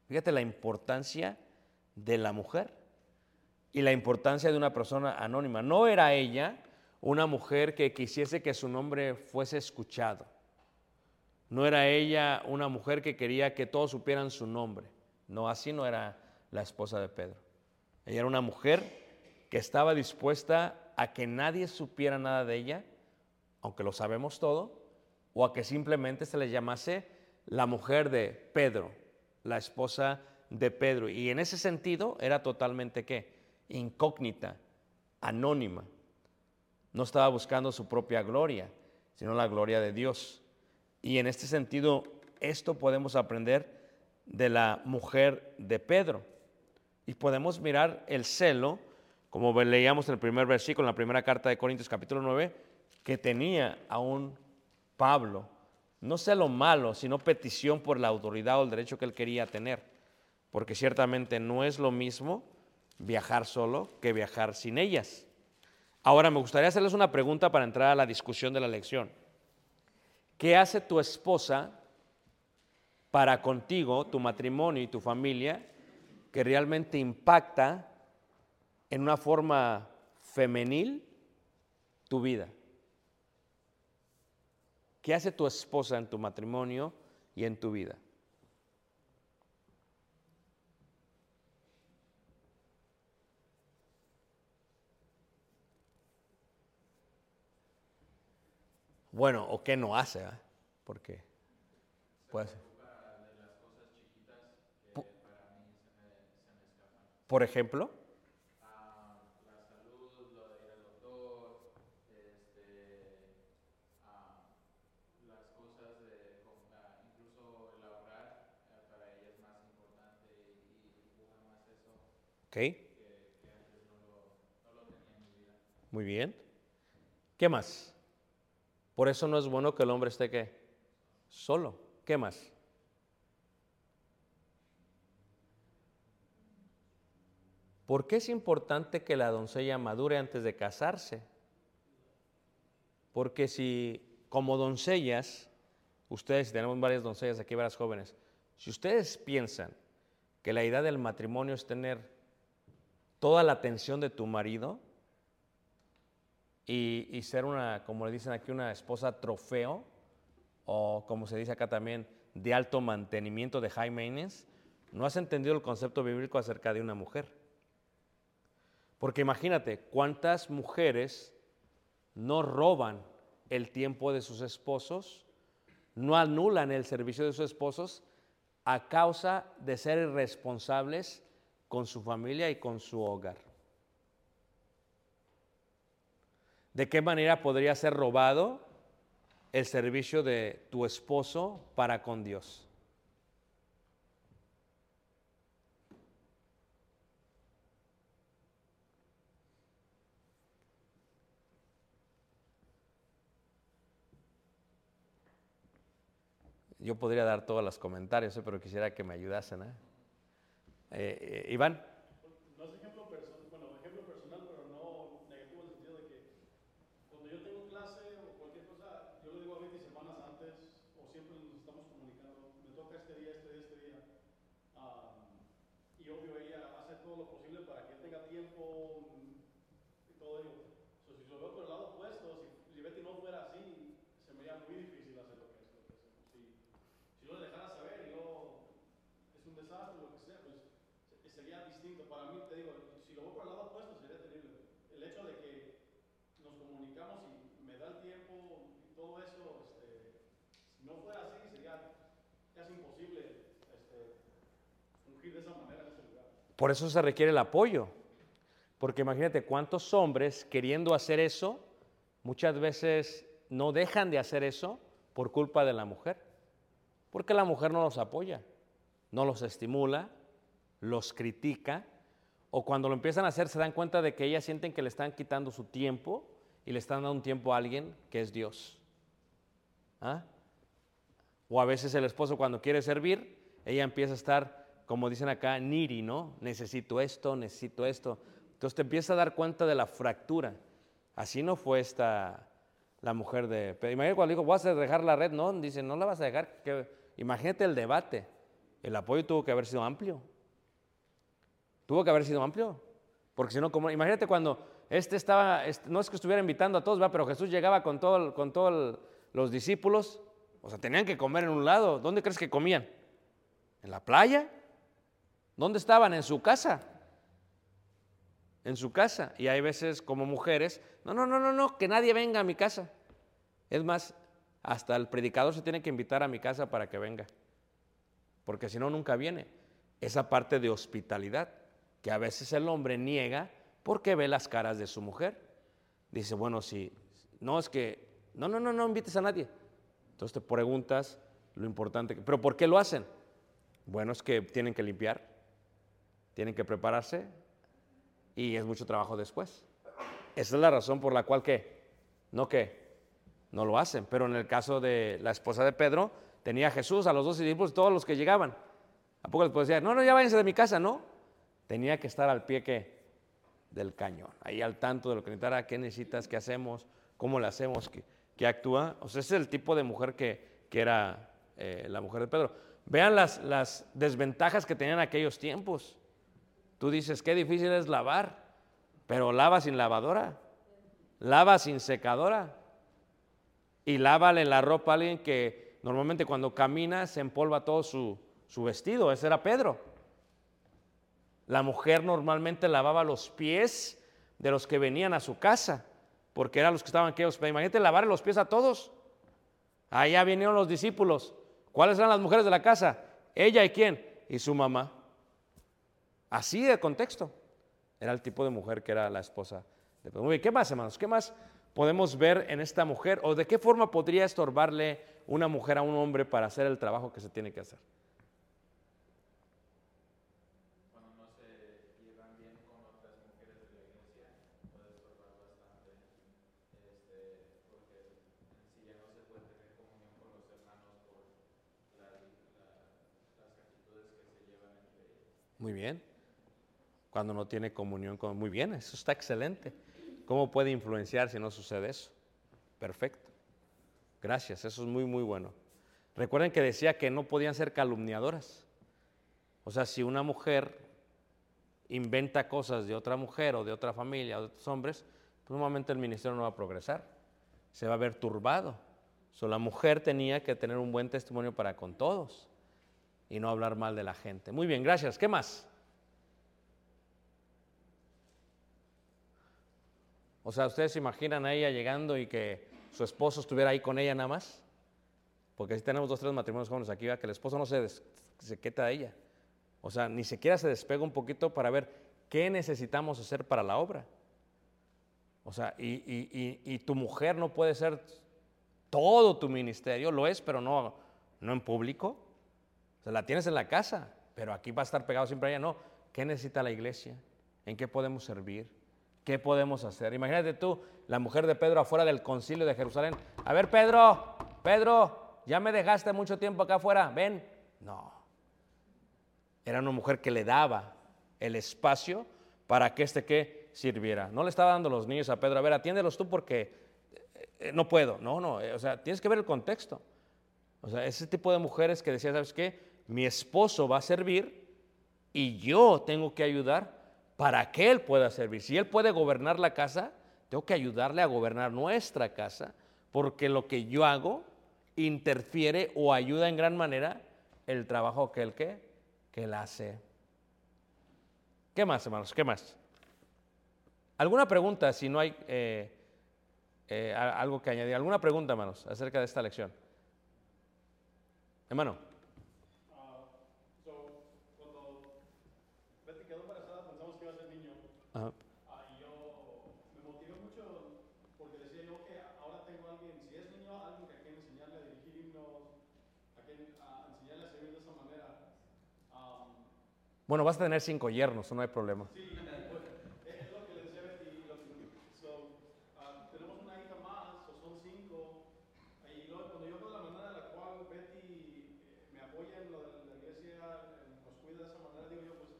Fíjate la importancia de la mujer y la importancia de una persona anónima. No era ella una mujer que quisiese que su nombre fuese escuchado. No era ella una mujer que quería que todos supieran su nombre. No, así no era la esposa de Pedro. Ella era una mujer que estaba dispuesta a que nadie supiera nada de ella, aunque lo sabemos todo, o a que simplemente se le llamase la mujer de Pedro, la esposa de Pedro. Y en ese sentido era totalmente qué? incógnita, anónima. No estaba buscando su propia gloria, sino la gloria de Dios. Y en este sentido, esto podemos aprender de la mujer de Pedro. Y podemos mirar el celo, como leíamos en el primer versículo, en la primera carta de Corintios capítulo 9, que tenía aún Pablo. No celo malo, sino petición por la autoridad o el derecho que él quería tener. Porque ciertamente no es lo mismo viajar solo que viajar sin ellas. Ahora me gustaría hacerles una pregunta para entrar a la discusión de la lección. ¿Qué hace tu esposa para contigo, tu matrimonio y tu familia que realmente impacta en una forma femenil tu vida? ¿Qué hace tu esposa en tu matrimonio y en tu vida? Bueno, o qué no hace, ¿eh? Porque puede ser. Por ejemplo. Okay. Muy bien. ¿Qué más? Por eso no es bueno que el hombre esté ¿qué? solo. ¿Qué más? ¿Por qué es importante que la doncella madure antes de casarse? Porque si como doncellas, ustedes, tenemos varias doncellas aquí, varias jóvenes, si ustedes piensan que la idea del matrimonio es tener toda la atención de tu marido y, ser una, como le dicen aquí, una esposa trofeo, o como se dice acá también, de alto mantenimiento, de high maintenance, no has entendido el concepto bíblico acerca de una mujer. Porque imagínate cuántas mujeres no roban el tiempo de sus esposos, no anulan el servicio de sus esposos a causa de ser irresponsables con su familia y con su hogar. ¿De qué manera podría ser robado el servicio de tu esposo para con Dios? Yo podría dar todos los comentarios, ¿eh? pero quisiera que me ayudasen. ¿eh? Eh, eh, Iván. No es ejemplo personal, bueno, ejemplo personal, pero no negativo en el sentido de que cuando yo tengo clase o cualquier cosa, yo le digo a Betty semanas antes o siempre nos estamos comunicando, me toca este día, este día, este día. Ah, y obvio ella hace todo lo posible para que yo tenga tiempo mm, y todo ello. So, si lo veo por el lado opuesto, si, si Betty no fuera así, se me haría muy difícil hacer lo que es lo que hacemos. Si, si yo le dejara saber y yo es un desastre, lo que sea, pues se- sería distinto. Para mí, te digo, si lo veo por el lado opuesto, sería terrible. El hecho de que nos comunicamos y me da el tiempo y todo eso, este, si no fuera así, sería casi imposible este, fungir de esa manera en ese lugar. Por eso se requiere el apoyo. Porque imagínate cuántos hombres queriendo hacer eso, muchas veces no dejan de hacer eso por culpa de la mujer. Porque la mujer no los apoya, no los estimula, los critica, o cuando lo empiezan a hacer se dan cuenta de que ellas sienten que le están quitando su tiempo y le están dando un tiempo a alguien que es Dios. ¿Ah? O a veces el esposo cuando quiere servir, ella empieza a estar, como dicen acá, needy, ¿no? Necesito esto, necesito esto. Entonces te empieza a dar cuenta de la fractura. Así no fue esta, la mujer de Pedro. Imagínate cuando dijo, vas a dejar la red, no, dice, no la vas a dejar. Imagínate el debate. El apoyo tuvo que haber sido amplio. Tuvo que haber sido amplio. Porque si no, como, imagínate cuando este estaba, este- no es que estuviera invitando a todos, ¿va? pero Jesús llegaba con todos con todo los discípulos. O sea, tenían que comer en un lado. ¿Dónde crees que comían? ¿En la playa? ¿Dónde estaban? En su casa. En su casa. Y hay veces como mujeres, no, no, no, no, no, que nadie venga a mi casa. Es más, hasta el predicador se tiene que invitar a mi casa para que venga. Porque si no, nunca viene. Esa parte de hospitalidad, que a veces el hombre niega porque ve las caras de su mujer. Dice, bueno, si no es que, no, no, no, no invites a nadie. Entonces te preguntas lo importante, que- pero ¿por qué lo hacen? Bueno, es que tienen que limpiar, tienen que prepararse y es mucho trabajo después. Esa es la razón por la cual que, no que, no lo hacen. Pero en el caso de la esposa de Pedro, tenía a Jesús, a los dos discípulos, todos los que llegaban. ¿A poco les puedo decir, no, no, ya váyanse de mi casa? No. Tenía que estar al pie que del cañón, ahí al tanto de lo que necesitara, qué necesitas, qué hacemos, cómo le hacemos, qué, qué actúa. O sea, ese es el tipo de mujer que, que era eh, la mujer de Pedro. Vean las, las desventajas que tenían aquellos tiempos. Tú dices, qué difícil es lavar, pero lava sin lavadora, lava sin secadora y lávale la ropa a alguien que normalmente cuando camina se empolva todo su, su vestido. Ese era Pedro. La mujer normalmente lavaba los pies de los que venían a su casa, porque eran los que estaban aquellos. Imagínate lavarle los pies a todos. Allá vinieron los discípulos. ¿Cuáles eran las mujeres de la casa? Ella y quién? Y su mamá. Así de contexto. Era el tipo de mujer que era la esposa de Pedro. Muy bien, ¿qué más, hermanos? ¿Qué más podemos ver en esta mujer? ¿O de qué forma podría estorbarle una mujer a un hombre para hacer el trabajo que se tiene que hacer? Muy bien. Cuando no tiene comunión con... Muy bien, eso está excelente. ¿Cómo puede influenciar si no sucede eso? Perfecto. Gracias, eso es muy, muy bueno. Recuerden que decía que no podían ser calumniadoras. O sea, si una mujer inventa cosas de otra mujer o de otra familia o de otros hombres, pues normalmente el ministerio no va a progresar. Se va a ver turbado. So, la mujer tenía que tener un buen testimonio para con todos y no hablar mal de la gente. Muy bien, gracias. ¿Qué más? O sea, ¿ustedes se imaginan a ella llegando y que su esposo estuviera ahí con ella nada más? Porque si tenemos dos, tres matrimonios jóvenes aquí, que el esposo no se, des- se quita de ella. O sea, ni siquiera se despega un poquito para ver qué necesitamos hacer para la obra. O sea, y, y- y- y tu mujer no puede ser todo tu ministerio, lo es, pero no, no en público. O sea, la tienes en la casa, pero aquí va a estar pegado siempre a ella. No, ¿qué necesita la iglesia? ¿En qué podemos servir? ¿Qué podemos hacer? Imagínate tú, la mujer de Pedro afuera del concilio de Jerusalén. A ver, Pedro, Pedro, ya me dejaste mucho tiempo acá afuera, ven. No. Era una mujer que le daba el espacio para que este que sirviera. No le estaba dando los niños a Pedro, a ver, atiéndelos tú porque eh, no puedo. No, no, eh, o sea, tienes que ver el contexto. O sea, ese tipo de mujeres que decía, ¿sabes qué? Mi esposo va a servir y yo tengo que ayudar para que él pueda servir. Si él puede gobernar la casa, tengo que ayudarle a gobernar nuestra casa, porque lo que yo hago interfiere o ayuda en gran manera el trabajo que él, ¿qué? que él hace. ¿Qué más, hermanos? ¿Qué más? ¿Alguna pregunta, si no hay eh, eh, algo que añadir? ¿Alguna pregunta, hermanos, acerca de esta lección? Hermano. Ah, so, cuando Betty quedó embarazada pensamos que iba a ser niño. Ajá. Ah, y yo me motivé mucho porque decía yo que ahora tengo a alguien, si es niño, alguien que a quien enseñarle a dirigir himnos, a quien a enseñarle a servir de esa manera. Am, Bueno, vas a tener cinco yernos, no hay problema. sí, pues, es lo que le decía Betty. So, ah, tenemos una hija más, o son cinco. Y luego, cuando yo veo la manera en la cual Betty eh, me apoya en lo de la iglesia, eh, nos cuida de esa manera, digo yo, pues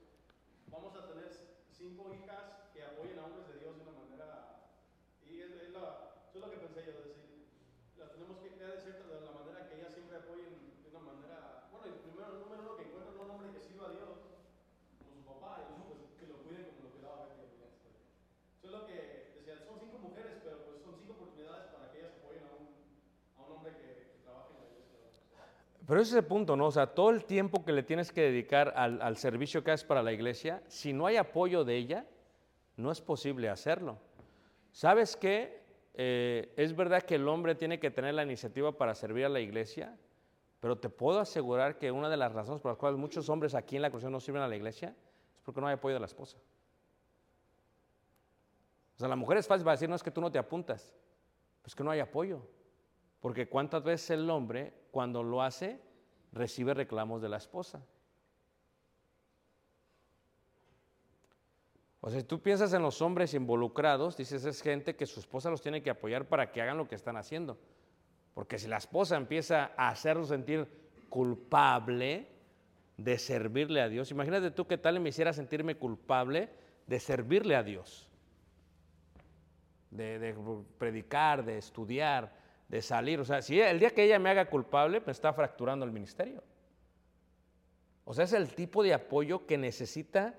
vamos a tener cinco hijas que apoyen a hombres de Dios de una manera. Y es, es la- eso es lo que pensé yo, decir, las tenemos que crear de cierta de la manera que ellas siempre apoyen de una manera. Bueno, y primero, número uno, que encuentren un hombre que sirva a Dios, como su papá, y luego pues, que lo cuiden como lo cuidaba Betty. obviamente. Eso es lo que decía, son cinco mujeres, pero pues son cinco oportunidades para que ellas apoyen a un, a un hombre que, que trabaje en la iglesia. o sea. Pero ese es el punto, ¿no? O sea, todo el tiempo que le tienes que dedicar al, servicio que haces para la iglesia, si no hay apoyo de ella, no es posible hacerlo. ¿Sabes qué? Eh, es verdad que el hombre tiene que tener la iniciativa para servir a la iglesia, pero te puedo asegurar que una de las razones por las cuales muchos hombres aquí en la cruzada no sirven a la iglesia es porque no hay apoyo de la esposa. O sea, la mujer es fácil para decir, no es que tú no te apuntas, pues que no hay apoyo. Porque cuántas veces el hombre, cuando lo hace, recibe reclamos de la esposa. O sea, si tú piensas en los hombres involucrados, dices, es gente que su esposa los tiene que apoyar para que hagan lo que están haciendo. Porque si la esposa empieza a hacerlo sentir culpable de servirle a Dios, imagínate tú qué tal me hiciera sentirme culpable de servirle a Dios. De, de predicar, de estudiar, de salir. O sea, si el día que ella me haga culpable, me está fracturando el ministerio. O sea, es el tipo de apoyo que necesita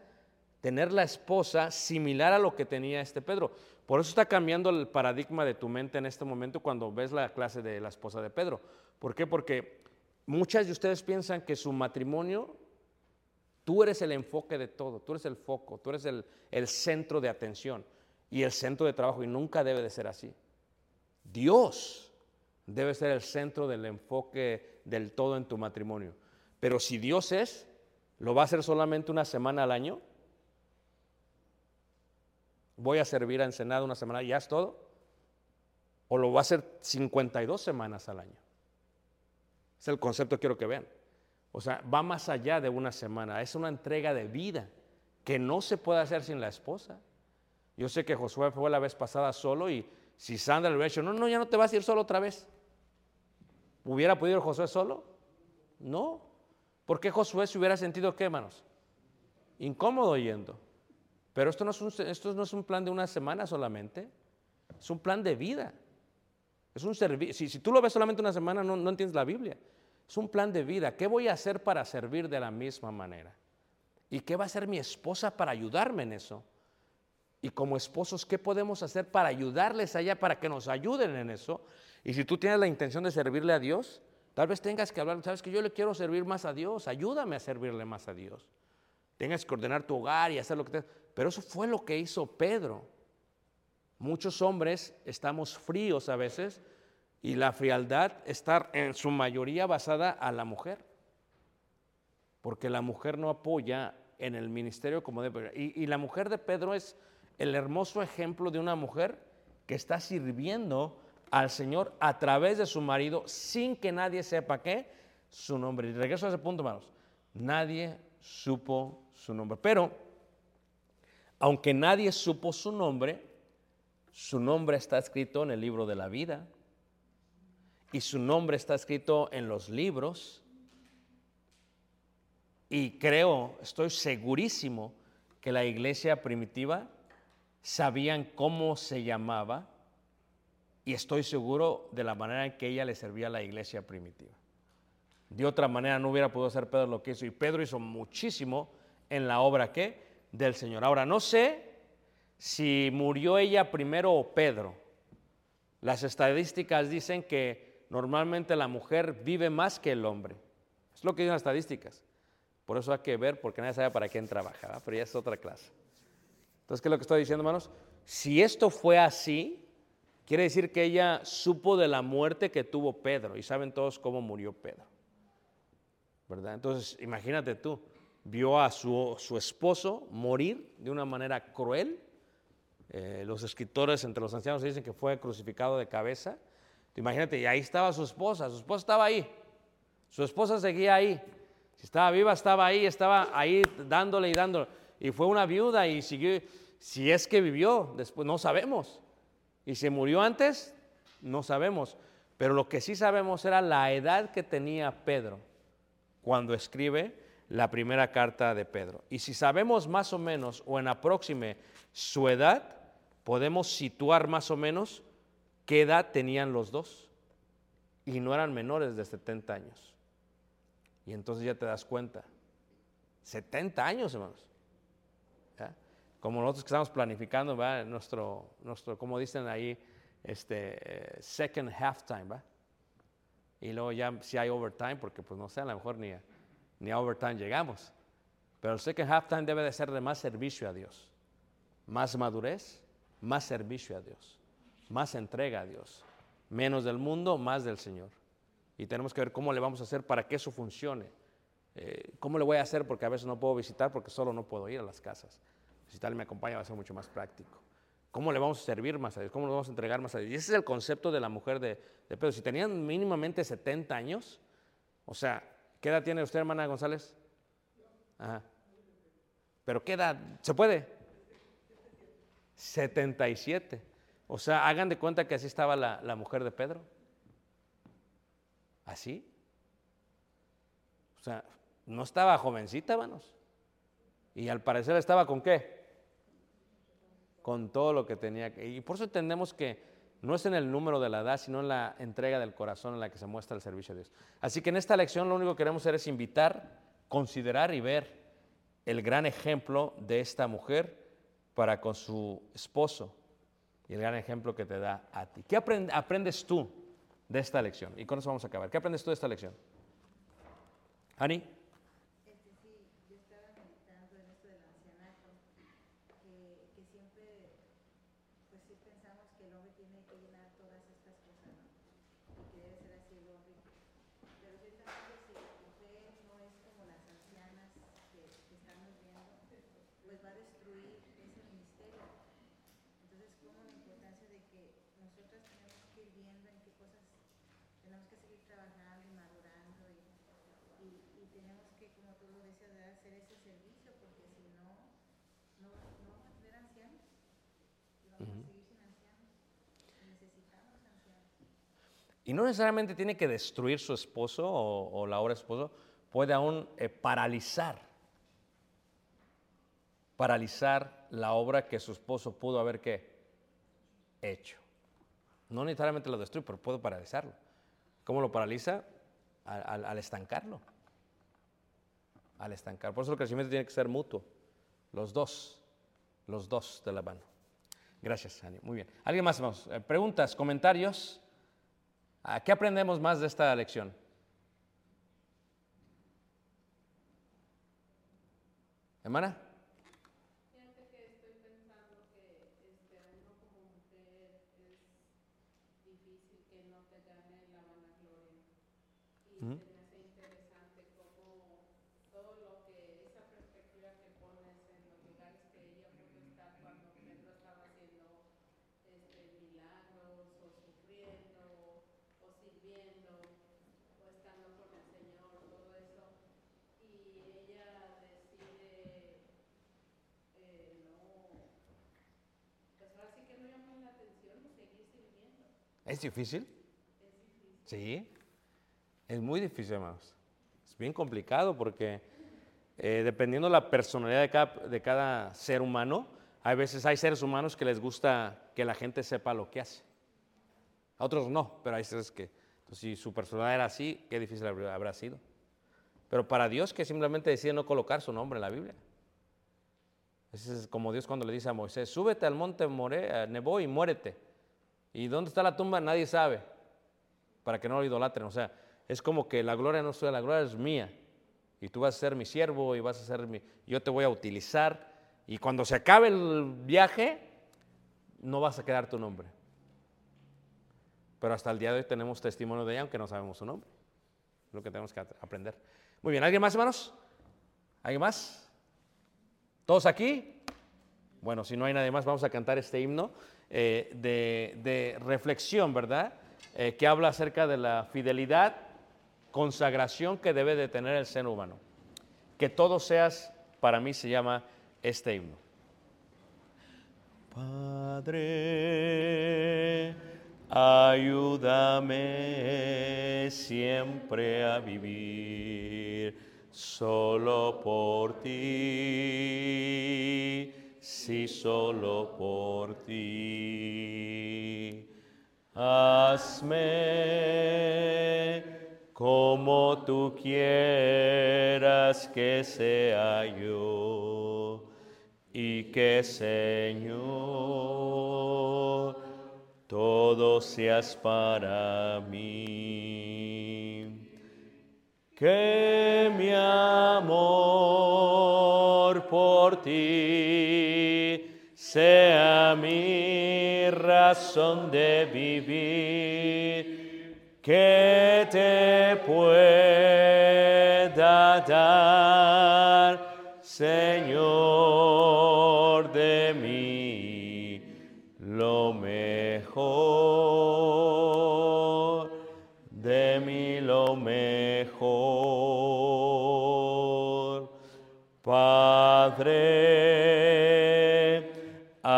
tener la esposa similar a lo que tenía este Pedro. Por eso está cambiando el paradigma de tu mente en este momento cuando ves la clase de la esposa de Pedro. ¿Por qué? Porque muchas de ustedes piensan que su matrimonio, tú eres el enfoque de todo, tú eres el foco, tú eres el, el centro de atención y el centro de trabajo y nunca debe de ser así. Dios debe ser el centro del enfoque del todo en tu matrimonio. Pero si Dios es, ¿lo va a hacer solamente una semana al año? ¿Voy a servir a Ensenada una semana y ya es todo? ¿O lo va a hacer 52 semanas al año? Es el concepto que quiero que vean. O sea, va más allá de una semana, es una entrega de vida que no se puede hacer sin la esposa. Yo sé que Josué fue la vez pasada solo y si Sandra le hubiera dicho, no, no, ya no te vas a ir solo otra vez. ¿Hubiera podido Josué solo? No. ¿Por qué Josué se hubiera sentido qué, hermanos? incómodo yendo. Pero esto no, es un, esto no es un plan de una semana solamente, es un plan de vida. Es un. Si, si, tú lo ves solamente una semana, no, no entiendes la Biblia. Es un plan de vida. ¿Qué voy a hacer para servir de la misma manera? ¿Y qué va a hacer mi esposa para ayudarme en eso? Y como esposos, ¿qué podemos hacer para ayudarles allá, para que nos ayuden en eso? Y si tú tienes la intención de servirle a Dios, tal vez tengas que hablar, sabes que yo le quiero servir más a Dios, ayúdame a servirle más a Dios. Tengas que ordenar tu hogar y hacer lo que te... Pero eso fue lo que hizo Pedro. Muchos hombres estamos fríos a veces y la frialdad está en su mayoría basada a la mujer, porque la mujer no apoya en el ministerio como debe. Y, y la mujer de Pedro es el hermoso ejemplo de una mujer que está sirviendo al Señor a través de su marido sin que nadie sepa qué, su nombre. Y regreso a ese punto, hermanos. Nadie supo su nombre. Pero, aunque nadie supo su nombre, su nombre está escrito en el libro de la vida y su nombre está escrito en los libros. Y creo, estoy segurísimo que la iglesia primitiva sabían cómo se llamaba y estoy seguro de la manera en que ella le servía a la iglesia primitiva. De otra manera no hubiera podido hacer Pedro lo que hizo y Pedro hizo muchísimo en la obra que del Señor. Ahora no sé si murió ella primero o Pedro. Las estadísticas dicen que normalmente la mujer vive más que el hombre. Es lo que dicen las estadísticas. Por eso hay que ver, porque nadie sabe para quién trabaja, pero ya es otra clase. Entonces, ¿qué es lo que estoy diciendo, hermanos? Si esto fue así, quiere decir que ella supo de la muerte que tuvo Pedro y saben todos cómo murió Pedro. ¿Verdad? Entonces, imagínate tú, vio a su, su esposo morir de una manera cruel. Eh, los escritores entre los ancianos dicen que fue crucificado de cabeza. Imagínate, y ahí estaba su esposa, su esposa estaba ahí, su esposa seguía ahí. Si estaba viva, estaba ahí, estaba ahí dándole y dándole y fue una viuda y siguió, si es que vivió, después no sabemos. Y si murió antes, no sabemos. Pero lo que sí sabemos era la edad que tenía Pedro cuando escribe la primera carta de Pedro. Y si sabemos más o menos o en aproxime su edad, podemos situar más o menos qué edad tenían los dos. Y no eran menores de 70 años. Y entonces ya te das cuenta. 70 años, hermanos como nosotros que estamos planificando, ¿va? Nuestro, nuestro, como dicen ahí, este, eh, second halftime, ¿va? Y luego ya si hay overtime, porque pues no sé, a lo mejor ni a, ni a overtime llegamos. Pero el second halftime debe de ser de más servicio a Dios, más madurez, más servicio a Dios, más entrega a Dios, menos del mundo, más del Señor. Y tenemos que ver cómo le vamos a hacer para que eso funcione. Eh, ¿Cómo le voy a hacer? Porque a veces no puedo visitar porque solo no puedo ir a las casas. Si tal me acompaña va a ser mucho más práctico. ¿Cómo le vamos a servir más a Dios? ¿Cómo le vamos a entregar más a Dios? Y ese es el concepto de la mujer de, Pedro. Si tenían mínimamente 70 años, o sea, ¿qué edad tiene usted, hermana González? Ajá. ¿Pero qué edad? ¿Se puede? 77. O sea, hagan de cuenta que así estaba la, la mujer de Pedro. ¿Así? O sea, no estaba jovencita, hermanos. Y al parecer estaba con qué? Con todo lo que tenía. Y por eso entendemos que no es en el número de la edad, sino en la entrega del corazón en la que se muestra el servicio de Dios. Así que en esta lección lo único que queremos hacer es invitar, considerar y ver el gran ejemplo de esta mujer para con su esposo y el gran ejemplo que te da a ti. ¿Qué aprendes tú de esta lección? Y con eso vamos a acabar. ¿Qué aprendes tú de esta lección? Ani. Y no necesariamente tiene que destruir su esposo o, la obra esposo, puede aún eh, paralizar paralizar la obra que su esposo pudo haber ¿qué? hecho. No necesariamente lo destruye, pero puede paralizarlo. ¿Cómo lo paraliza? Al, al- al estancarlo. Al estancar. Por eso el crecimiento tiene que ser mutuo. Los dos. Los dos de la mano. Gracias, Ani. Muy bien. ¿Alguien más? Vamos. Eh, Preguntas, comentarios. ¿A ¿Qué aprendemos más de esta lección? Hermana que estoy pensando que este, uno como mujer es difícil que no te gane la vanagloria. Y Ujú. se me hace interesante cómo todo lo que, esa perspectiva que pones en los lugares que ella pudo estar cuando Pedro estaba haciendo este, milagros o sufriendo o sirviendo o estando con el Señor, todo eso. Y ella decide eh, no, pues ahora sí que no llama la atención y seguir sirviendo. ¿Es difícil? Sí. Es muy difícil, hermanos. Es bien complicado porque eh, dependiendo la personalidad de cada, ser humano, hay veces hay seres humanos que les gusta que la gente sepa lo que hace. A otros no, pero hay seres que, entonces, si su personalidad era así, qué difícil habrá sido. Pero para Dios que simplemente decide no colocar su nombre en la Biblia. Es como Dios cuando le dice a Moisés, súbete al monte More, eh, Nebo y muérete. ¿Y dónde está la tumba? Nadie sabe. Para que no lo idolatren. O sea, es como que la gloria no es tuya, la gloria es mía. Y tú vas a ser mi siervo y vas a ser mi... Yo te voy a utilizar. Y cuando se acabe el viaje, no vas a quedar tu nombre. Pero hasta el día de hoy tenemos testimonio de ella, aunque no sabemos su nombre. Es lo que tenemos que aprender. Muy bien, ¿alguien más, hermanos? ¿Alguien más? ¿Todos aquí? Bueno, si no hay nadie más, vamos a cantar este himno eh, de, de reflexión, ¿verdad? Eh, que habla acerca de la fidelidad, consagración que debe de tener el ser humano. Que todo seas, para mí se llama este himno. Padre, ayúdame siempre a vivir solo por ti, sí, solo por ti. Hazme como tú quieras que sea yo y que Señor todo seas para mí. Que mi amor por ti sea mi razón de vivir, que te pueda dar, Señor,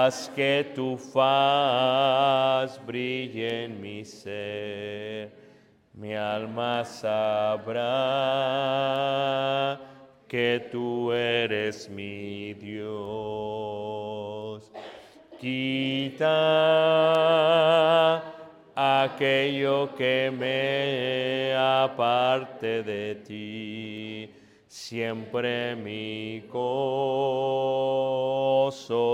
haz que tu faz brille en mi ser, mi alma sabrá que tú eres mi Dios. Quita aquello que me aparte de ti. Siempre mi gozo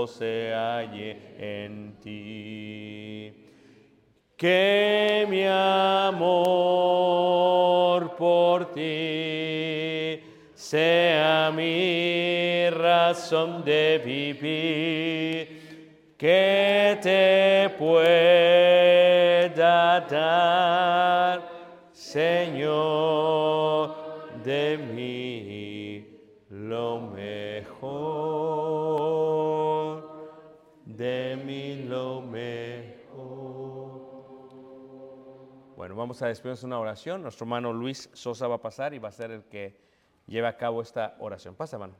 se halle en ti. Que mi amor por ti sea mi razón de vivir que te pueda dar, Señor, de mí lo mejor, de mí lo mejor. Bueno, vamos a despedirnos una oración. Nuestro hermano Luis Sosa va a pasar y va a ser el que lleve a cabo esta oración. Pasa, hermano.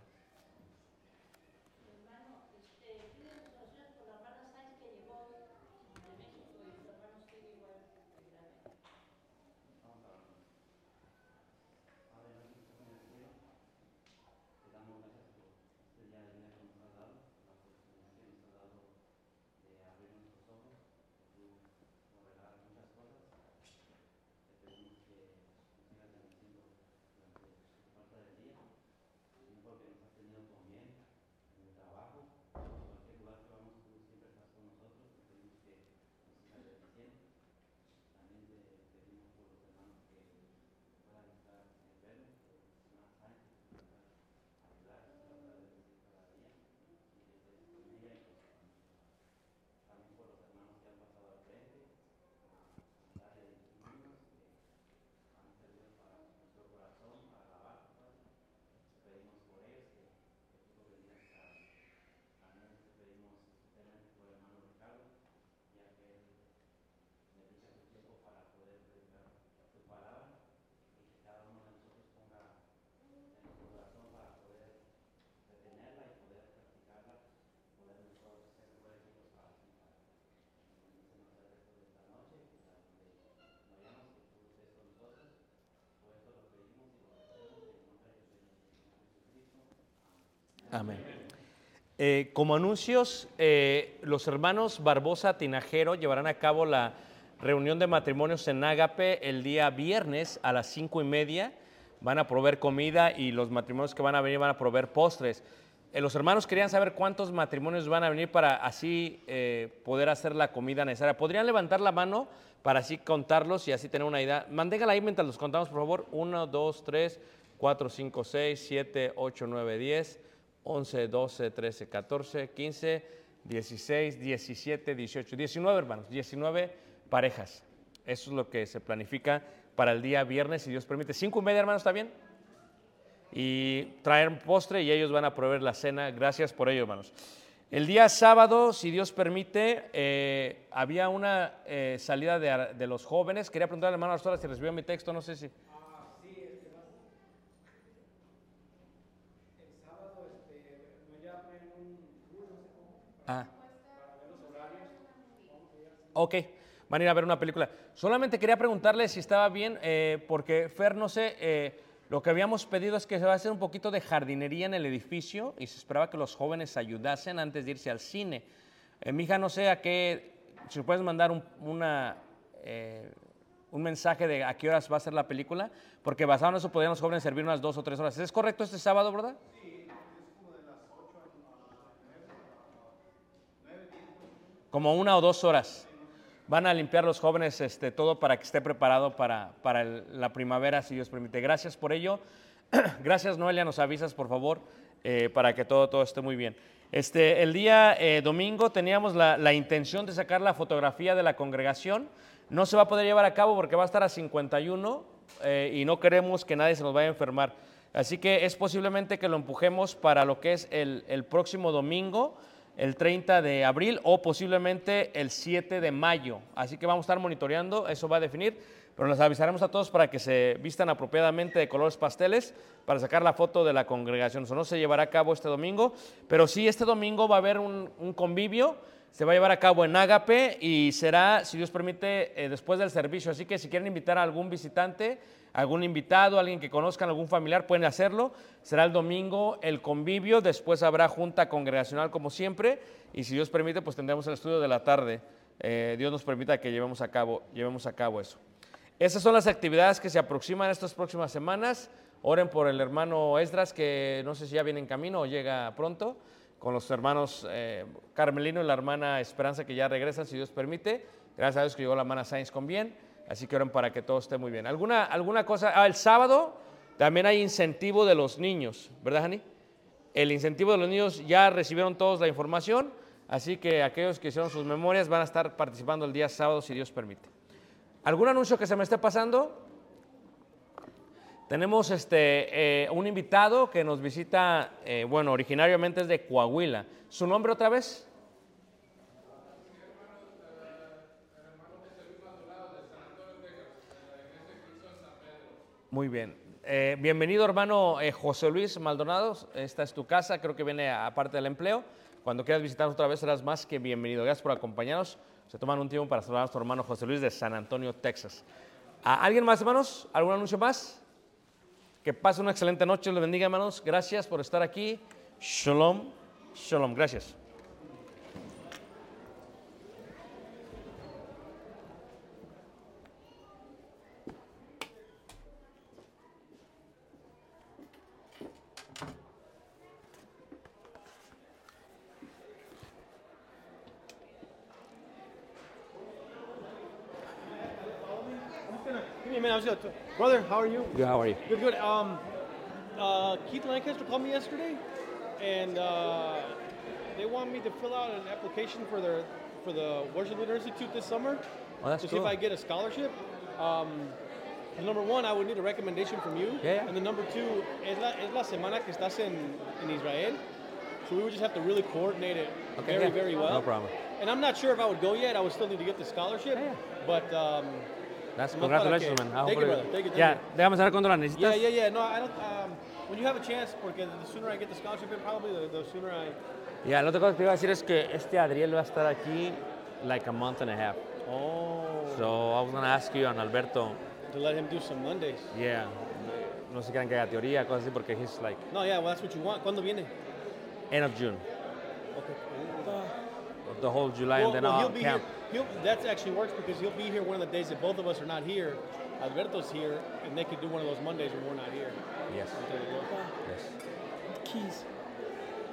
Amén. Eh, como anuncios, eh, los hermanos Barbosa Tinajero llevarán a cabo la reunión de matrimonios en Ágape el día viernes a las cinco y media. Van a proveer comida y los matrimonios que van a venir van a proveer postres. Eh, los hermanos querían saber cuántos matrimonios van a venir para así poder hacer la comida necesaria. ¿Podrían levantar la mano para así contarlos y así tener una idea? Manténgala ahí mientras los contamos, por favor. 1, 2, 3, 4, 5, 6, 7, 8, 9, 10, 11, 12, 13, 14, 15, 16, 17, 18, 19 hermanos, 19 parejas. Eso es lo que se planifica para el día viernes, si Dios permite. ¿Cinco y media, hermanos, está bien? y traer postre y ellos van a proveer la cena. Gracias por ello, hermanos. El día sábado, si Dios permite, eh, había una eh, salida de, los jóvenes. Quería preguntarle al hermano Arzola si recibió mi texto, no sé si. Ah. Ok, van a ir a ver una película. Solamente quería preguntarle si estaba bien, eh, porque Fer, no sé, eh, lo que habíamos pedido es que se va a hacer un poquito de jardinería en el edificio y se esperaba que los jóvenes ayudasen antes de irse al cine. Eh, mi hija, no sé a qué, si puedes mandar un, una, eh, un mensaje de a qué horas va a ser la película, porque basado en eso podrían los jóvenes servir unas dos o tres horas. ¿Es correcto este sábado, verdad? Como una o dos horas. Van a limpiar los jóvenes este, todo para que esté preparado para, para la primavera, si Dios permite. Gracias por ello. <clears throat> Gracias, Noelia, nos avisas, por favor, eh, para que todo, todo esté muy bien. Este, el día eh, domingo teníamos la, la intención de sacar la fotografía de la congregación. No se va a poder llevar a cabo porque va a estar a 51 eh, y no queremos que nadie se nos vaya a enfermar. Así que es posiblemente que lo empujemos para lo que es el, el próximo domingo, el 30 de abril o posiblemente el 7 de mayo. Así que vamos a estar monitoreando, eso va a definir, pero les avisaremos a todos para que se vistan apropiadamente de colores pasteles para sacar la foto de la congregación. Eso no se llevará a cabo este domingo, pero sí este domingo va a haber un, convivio. Se va a llevar a cabo en Ágape y será, si Dios permite, eh, después del servicio. Así que si quieren invitar a algún visitante, algún invitado, alguien que conozcan, algún familiar, pueden hacerlo. Será el domingo el convivio, después habrá junta congregacional como siempre y si Dios permite, pues tendremos el estudio de la tarde. Eh, Dios nos permita que llevemos a cabo, llevemos a cabo eso. Esas son las actividades que se aproximan estas próximas semanas. Oren por el hermano Esdras, que no sé si ya viene en camino o llega pronto, con los hermanos eh, Carmelino y la hermana Esperanza, que ya regresan, si Dios permite. Gracias a Dios que llegó la hermana Sainz con bien. Así que oren para que todo esté muy bien. ¿Alguna, alguna cosa? Ah, el sábado también hay incentivo de los niños, ¿verdad, Jani? El incentivo de los niños ya recibieron todos la información, así que aquellos que hicieron sus memorias van a estar participando el día sábado, si Dios permite. ¿Algún anuncio que se me esté pasando? Tenemos este, eh, un invitado que nos visita, eh, bueno, originariamente es de Coahuila. ¿Su nombre otra vez? Muy bien. Eh, bienvenido, hermano eh, José Luis Maldonado. Esta es tu casa, creo que viene aparte del empleo. Cuando quieras visitarnos otra vez, serás más que bienvenido. Gracias por acompañarnos. Se toman un tiempo para saludar a nuestro hermano José Luis de San Antonio, Texas. ¿A ¿Alguien más, hermanos? ¿Algún anuncio más? Que pase una excelente noche, los bendiga, hermanos. Gracias por estar aquí. Shalom, shalom. Gracias. A minute. I was gonna Brother, how are you? Good, how are you? Good, good. Um, uh, Keith Lancaster called me yesterday, and uh, they want me to fill out an application for their for the Worship Leader Institute this summer Oh, that's to see if I get a scholarship. Um, number one, I would need a recommendation from you. Yeah, yeah. And then number two, es la, es la semana que estás en, in Israel, so we would just have to really coordinate it Okay, very, yeah. very well. No problem. And I'm not sure if I would go yet. I would still need to get the scholarship. Yeah. But um, That's congratulations, que- man. Ah, Thank you, brother. Thank you, thank you. déjame saber cuándo la necesitas. Yeah, yeah, yeah. No, I don't. Um, when you have a chance, porque the sooner I get the scholarship, in, probably the, the sooner I. Ya, la otra cosa que te iba a decir es que este Adriel va a estar aquí like a month and a half. Oh. So I was to ask you on Alberto, To let him do some Mondays. yeah, no sé qué que haga teoría, cosas así, porque he's like, No, yeah, well, that's what you want. ¿Cuándo viene? end of June. Okay. The whole July Well, and then well, I'll camp. here. He'll, that actually works because he'll be here one of the days that both of us are not here. Alberto's here, and they could do one of those Mondays when we're not here. Yes. There you go. yes. Keys.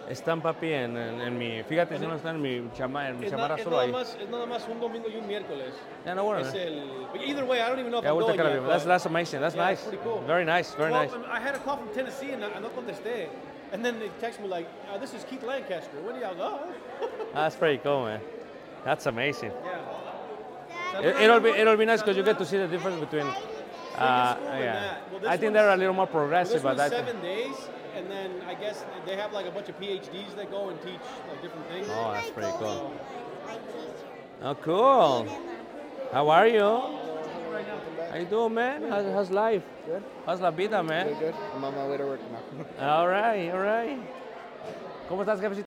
Están papi en, en, en mi, fíjate si no están en mi, chama, en mi Es, chamarra es solo nada ahí. más, es nada más un domingo y un miércoles. Ya no bueno. Es el, either way, I don't even know if Yeah, I'm we'll going take care yet. That's, that's amazing. That's Yeah, nice. it's pretty cool. Very nice. Very well, nice. I had a call from Tennessee and I, no contesté. And then they text me like, uh, this is Keith Lancaster. What do y'all go? <laughs> That's pretty cool, man. That's amazing. yeah. It, it'll be it'll be nice because you get to see the difference between. Uh, yeah. Well, I think they're a little more Well, progressive, this but one's I seven days, and then I guess they have like a bunch of PhDs that go and teach like different things. Oh, that's pretty cool. Oh, cool. How are you? How you doing, man? How's, how's life? Good. How's la vida, man? Good, good. I'm on my way to work now. All right, all right. ¿Cómo estás, jefecito?